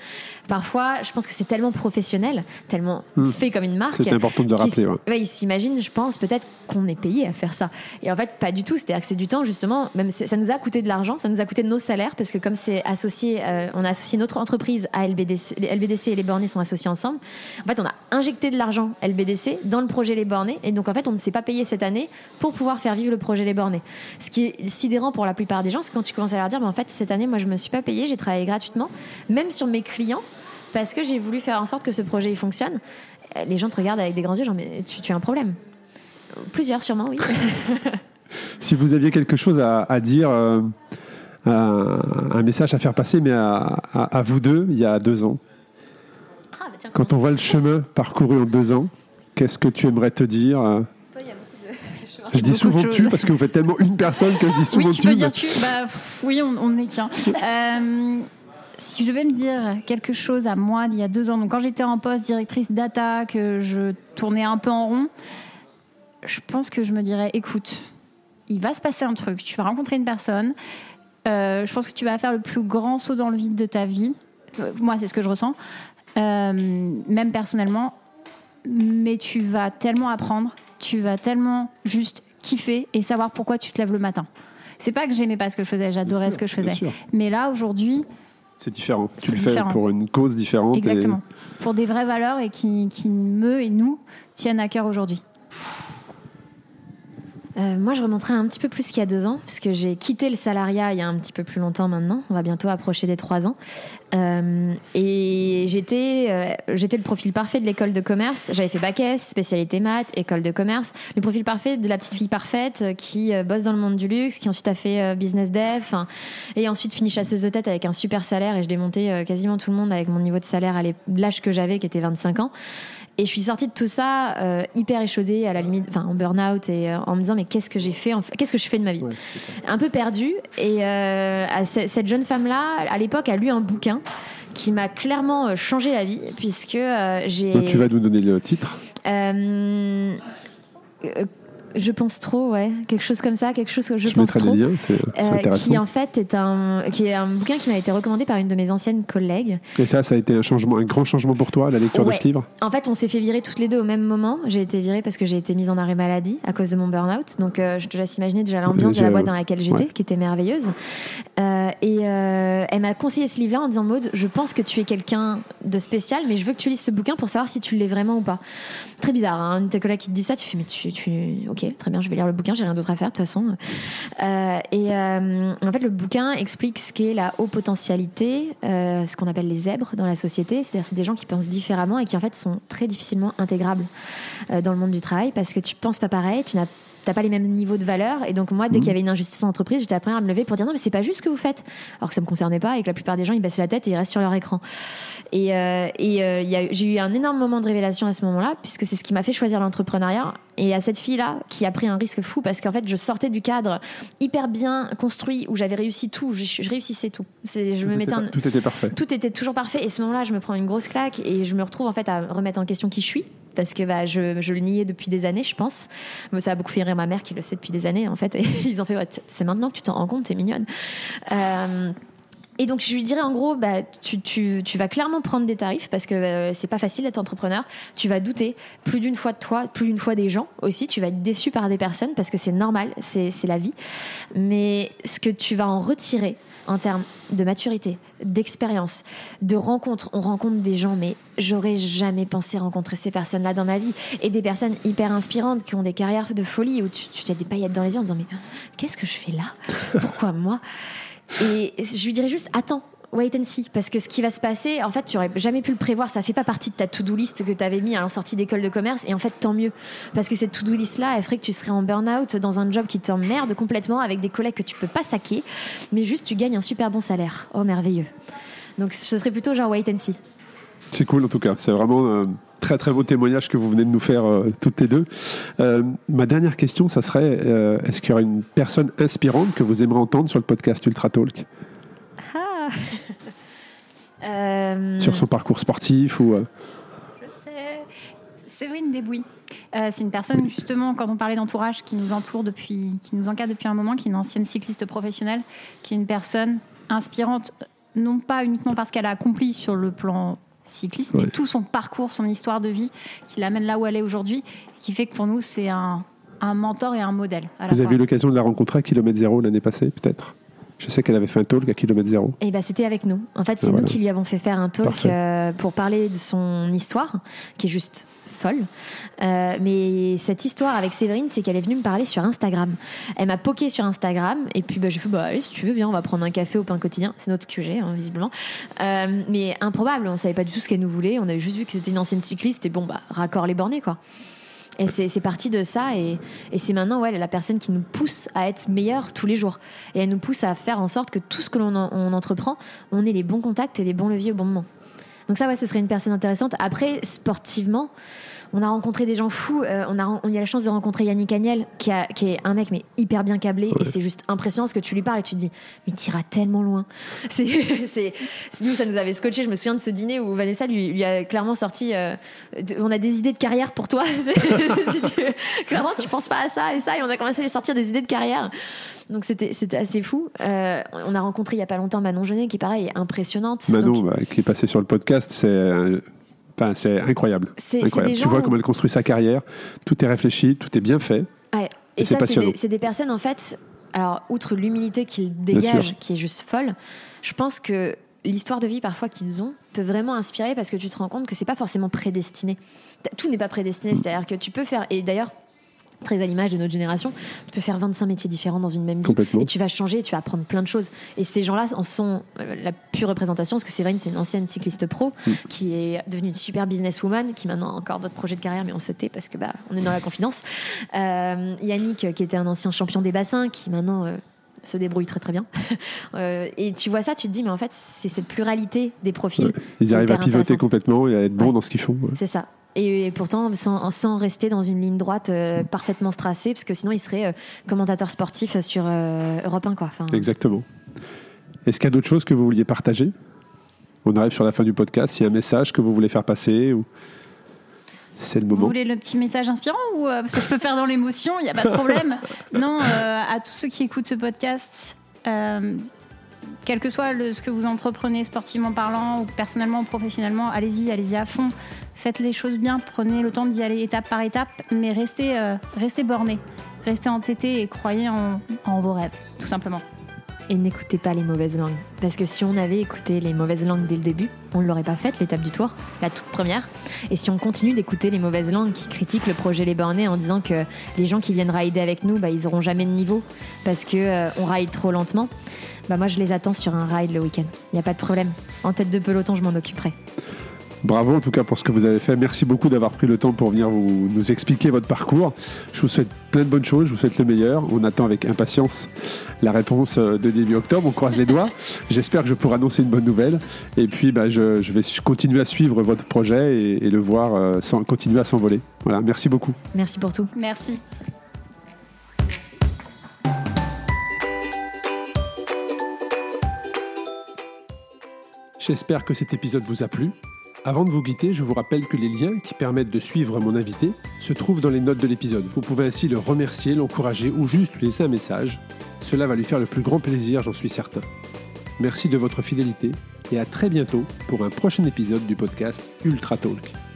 parfois je pense que c'est tellement professionnel, tellement fait comme une marque. C'est important de le rappeler. ouais. Ouais, ils s'imaginent, je pense, peut-être qu'on est payé à faire ça. Et en fait, pas du tout. C'est-à-dire que c'est du temps, justement, même ça nous a coûté de l'argent, ça nous a coûté de nos salaires, parce que comme c'est associé, euh, on a associé notre entreprise à LBDC, LBDC et les bornés sont associés ensemble. En fait, on a injecté de l'argent LBDC dans le projet Les Bornés, et donc en fait, on ne s'est pas payé cette année pour pouvoir faire vivre le projet Les Bornés. Ce qui est sidérant pour la plupart des gens, c'est quand tu commences à leur dire, mais en fait, cette année, moi, je me suis pas payé, j'ai travaillé gratuitement, même sur mes clients, parce que j'ai voulu faire en sorte que ce projet fonctionne. Les gens te regardent avec des grands yeux, genre, mais tu as un problème. Plusieurs, sûrement, oui. <laughs> Si vous aviez quelque chose à, à dire, euh, un, un message à faire passer, mais à, à- à vous deux, il y a deux ans, Ah, bah tiens, quand on voit le chemin parcouru en deux ans, qu'est-ce que tu aimerais te dire euh, toi, il y a beaucoup de <laughs> Je dis souvent tu parce que vous faites tellement une personne que je dis souvent oui, tu tu. peux dire tu. Bah, pff, oui, on on n'est qu'un. <laughs> Euh, si je devais me dire quelque chose à moi d'il y a deux ans, donc quand j'étais en poste directrice data, que je tournais un peu en rond, je pense que je me dirais écoute, il va se passer un truc, tu vas rencontrer une personne, euh, je pense que tu vas faire le plus grand saut dans le vide de ta vie. Euh, moi, c'est ce que je ressens, Euh, même personnellement, mais tu vas tellement apprendre tu vas tellement juste kiffer et savoir pourquoi tu te lèves le matin. C'est pas que j'aimais pas ce que je faisais, j'adorais ce que je faisais. Mais là, aujourd'hui, c'est différent. Tu le fais pour une cause différente. Exactement. Pour des vraies valeurs et qui, qui me et nous tiennent à cœur aujourd'hui. Euh, moi, je remonterai un petit peu plus qu'il y a deux ans, puisque j'ai quitté le salariat il y a un petit peu plus longtemps maintenant. On va bientôt approcher des trois ans. Euh, et j'étais, euh, j'étais le profil parfait de l'école de commerce. J'avais fait bac S, spécialité maths, école de commerce. Le profil parfait de la petite fille parfaite qui bosse dans le monde du luxe, qui ensuite a fait business dev, et ensuite fini chasseuse de tête avec un super salaire. Et je démontais quasiment tout le monde avec mon niveau de salaire à l'âge que j'avais, qui était 25 ans. Et je suis sortie de tout ça euh, hyper échaudée, à la limite, enfin en burn-out et euh, en me disant mais qu'est-ce que j'ai fait, en fait, qu'est-ce que je fais de ma vie? Un peu perdue. Et euh, cette jeune femme-là, à l'époque, a lu un bouquin qui m'a clairement changé la vie puisque j'ai. tu vas nous donner le titre? Je pense trop, ouais. Quelque chose comme ça, quelque chose que je, pense trop. Liens, c'est, euh, qui en fait est un, qui est un bouquin qui m'a été recommandé par une de mes anciennes collègues. Et ça, ça a été un changement, un grand changement pour toi, la lecture de ce livre? En fait, on s'est fait virer toutes les deux au même moment. J'ai été virée parce que j'ai été mise en arrêt maladie à cause de mon burn-out. Donc, euh, je te laisse imaginer déjà l'ambiance de la boîte dans laquelle j'étais, qui était merveilleuse. Euh, et elle m'a conseillé ce livre-là en disant Maud, je pense que tu es quelqu'un de spécial, mais je veux que tu lises ce bouquin pour savoir si tu l'es vraiment ou pas. Très bizarre, hein. une de tes collègues qui te dit ça, tu fais mais tu, tu... ok, très bien, je vais lire le bouquin, j'ai rien d'autre à faire de toute façon. Euh, et euh, en fait, le bouquin explique ce qu'est la haute potentialité, euh, ce qu'on appelle les zèbres dans la société. C'est-à-dire, c'est des gens qui pensent différemment et qui en fait sont très difficilement intégrables dans le monde du travail parce que tu penses pas pareil, tu n'as t'as pas les mêmes niveaux de valeur. Et donc, moi, dès qu'il y mmh. avait une injustice en entreprise, j'étais après à me lever pour dire non, mais c'est pas juste ce que vous faites. Alors que ça me concernait pas et que la plupart des gens, ils baissaient la tête et ils restent sur leur écran. Et, euh, et euh, j'ai eu un énorme moment de révélation à ce moment-là, puisque c'est ce qui m'a fait choisir l'entrepreneuriat. Et à cette fille-là, qui a pris un risque fou, parce qu'en fait, je sortais du cadre hyper bien construit où j'avais réussi tout, je, réussissais tout. Je me mettais Tout était parfait. Tout était toujours parfait. Et ce moment-là, je me prends une grosse claque et je me retrouve en fait à remettre en question qui je suis parce que bah, je, je, le niais depuis des années, je pense. Mais ça a beaucoup fait rire ma mère qui le sait depuis des années, en fait. <laughs> Et ils ont fait, c'est maintenant que tu t'en rends compte, t'es mignonne. Euh, et donc je lui dirais en gros, bah, tu, tu, tu vas clairement prendre des tarifs parce que euh, c'est pas facile d'être entrepreneur. Tu vas douter plus d'une fois de toi, plus d'une fois des gens aussi. Tu vas être déçu par des personnes parce que c'est normal, c'est la vie. Mais ce que tu vas en retirer, en termes de maturité, d'expérience, de rencontres. On rencontre des gens, mais j'aurais jamais pensé rencontrer ces personnes-là dans ma vie. Et des personnes hyper inspirantes qui ont des carrières de folie où tu, tu as des paillettes dans les yeux en disant Mais qu'est-ce que je fais là? Pourquoi moi? Et je lui dirais juste Attends, wait and see. Parce que ce qui va se passer, en fait, tu aurais jamais pu le prévoir. Ça fait pas partie de ta to-do list que tu avais mis à la sortie d'école de commerce. Et en fait, tant mieux. Parce que cette to-do list-là, elle ferait que tu serais en burn-out dans un job qui t'emmerde complètement avec des collègues que tu peux pas saquer. Mais juste, tu gagnes un super bon salaire. Oh, merveilleux. Donc, ce serait plutôt genre wait and see. C'est cool en tout cas. C'est vraiment un très très beau témoignage que vous venez de nous faire euh, toutes les deux. Euh, ma dernière question, ça serait euh, est-ce qu'il y aurait une personne inspirante que vous aimeriez entendre sur le podcast Ultra Talk? <laughs> euh, Sur son parcours sportif ou. Euh, Je sais. Séverine. Euh, c'est une personne, justement, quand on parlait d'entourage, qui nous entoure depuis, qui nous encadre depuis un moment, qui est une ancienne cycliste professionnelle, qui est une personne inspirante, non pas uniquement parce qu'elle a accompli sur le plan cycliste, mais tout son parcours, son histoire de vie, qui l'amène là où elle est aujourd'hui, qui fait que pour nous, c'est un, un mentor et un modèle. Vous avez eu l'occasion de la rencontrer à kilomètre zéro l'année passée, peut-être? Je sais qu'elle avait fait un talk à kilomètre zéro. Et eh ben, c'était avec nous. En fait, c'est nous qui lui avons fait faire un talk euh, pour parler de son histoire, qui est juste folle. Euh, mais cette histoire avec Séverine, c'est qu'elle est venue me parler sur Instagram. Elle m'a poké sur Instagram et puis bah, j'ai fait bah allez si tu veux viens on va prendre un café au pain quotidien. C'est notre QG hein, visiblement. Euh, mais improbable, on savait pas du tout ce qu'elle nous voulait. On avait juste vu que c'était une ancienne cycliste et bon bah raccord les bornés quoi. Et c'est parti de ça. Et, c'est maintenant ouais, la personne qui nous pousse à être meilleurs tous les jours. Et elle nous pousse à faire en sorte que tout ce que l'on entreprend, on ait les bons contacts et les bons leviers au bon moment. Donc ça, ouais, ce serait une personne intéressante. Après, sportivement, on a rencontré des gens fous. Euh, on, a, on a eu la chance de rencontrer Yannick Agnel, qui, a, qui est un mec mais hyper bien câblé. Et c'est juste impressionnant ce que tu lui parles et tu te dis, mais t'iras tellement loin. <laughs> C'est, nous, ça nous avait scotché. Je me souviens de ce dîner où Vanessa lui, lui a clairement sorti, euh, on a des idées de carrière pour toi. si <laughs> tu, clairement, tu penses pas à ça et ça. Et on a commencé à lui sortir des idées de carrière. Donc c'était c'était assez fou. Euh, on a rencontré il y a pas longtemps Manon Genet qui pareil est impressionnante. Manon bah, qui est passé sur le podcast, c'est Enfin, c'est incroyable. C'est- incroyable. c'est Tu vois où- comment elle construit sa carrière. Tout est réfléchi, tout est bien fait. Ouais. Et Et, c'est ça, c'est passionnant. des, c'est des personnes, en fait, alors, outre l'humilité qu'ils dégagent, qui est juste folle, je pense que l'histoire de vie parfois qu'ils ont peut vraiment inspirer parce que tu te rends compte que c'est pas forcément prédestiné. Tout n'est pas prédestiné, c'est-à-dire que tu peux faire, et d'ailleurs, très à l'image de notre génération, tu peux faire 25 métiers différents dans une même vie. Et tu vas changer, tu vas apprendre plein de choses. Et ces gens-là en sont euh, la pure représentation, parce que Séverine, c'est une ancienne cycliste pro Mm. qui est devenue une super businesswoman, qui maintenant a encore d'autres projets de carrière, mais on se tait parce que bah, on est dans la confidence. Euh, Yannick, qui était un ancien champion des bassins, qui maintenant euh, se débrouille très très bien. <laughs> Euh, et tu vois ça, tu te dis, mais en fait, c'est cette pluralité des profils. Ouais. Ils arrivent à pivoter complètement et à être bons Ouais. dans ce qu'ils font. ouais. C'est ça. Et, et pourtant, sans, sans rester dans une ligne droite euh, parfaitement tracée, parce que sinon, il serait euh, commentateur sportif sur euh, Europe 1. Quoi. Enfin, Exactement. Est-ce qu'il y a d'autres choses que vous vouliez partager? On arrive sur la fin du podcast. S'il y a un message que vous voulez faire passer ou... C'est le Vous moment. voulez le petit message inspirant ou euh, parce que je peux faire dans l'émotion, il n'y a pas de problème. <laughs> non, euh, à tous ceux qui écoutent ce podcast, euh, quel que soit le- ce que vous entreprenez sportivement parlant ou personnellement ou professionnellement, allez-y, allez-y à fond. Faites les choses bien, prenez le temps d'y aller étape par étape, mais restez, euh, restez bornés, restez entêtés et croyez en, vos rêves, tout simplement. Et n'écoutez pas les mauvaises langues. Parce que si on avait écouté les mauvaises langues dès le début, on ne l'aurait pas faite, l'étape du tour, la toute première. Et si on continue d'écouter les mauvaises langues qui critiquent le projet Les Bornés en disant que les gens qui viennent rider avec nous, bah, ils auront jamais de niveau parce que euh, ride trop lentement, bah, moi je les attends sur un ride le week-end. Il n'y a pas de problème. En tête de peloton, je m'en occuperai. Bravo en tout cas pour ce que vous avez fait. Merci beaucoup d'avoir pris le temps pour venir vous, nous expliquer votre parcours. Je vous souhaite plein de bonnes choses, je vous souhaite le meilleur. On attend avec impatience la réponse euh, de début octobre. On croise les doigts. J'espère que je pourrai annoncer une bonne nouvelle. Et puis bah, je, je vais continuer à suivre votre projet et, et le voir euh, sans- continuer à s'envoler. Voilà, merci beaucoup. Merci pour tout. Merci. J'espère que cet épisode vous a plu. Avant de vous quitter, je vous rappelle que les liens qui permettent de suivre mon invité se trouvent dans les notes de l'épisode. Vous pouvez ainsi le remercier, l'encourager ou juste lui laisser un message. Cela va lui faire le plus grand plaisir, j'en suis certain. Merci de votre fidélité et à très bientôt pour un prochain épisode du podcast Ultra Talk.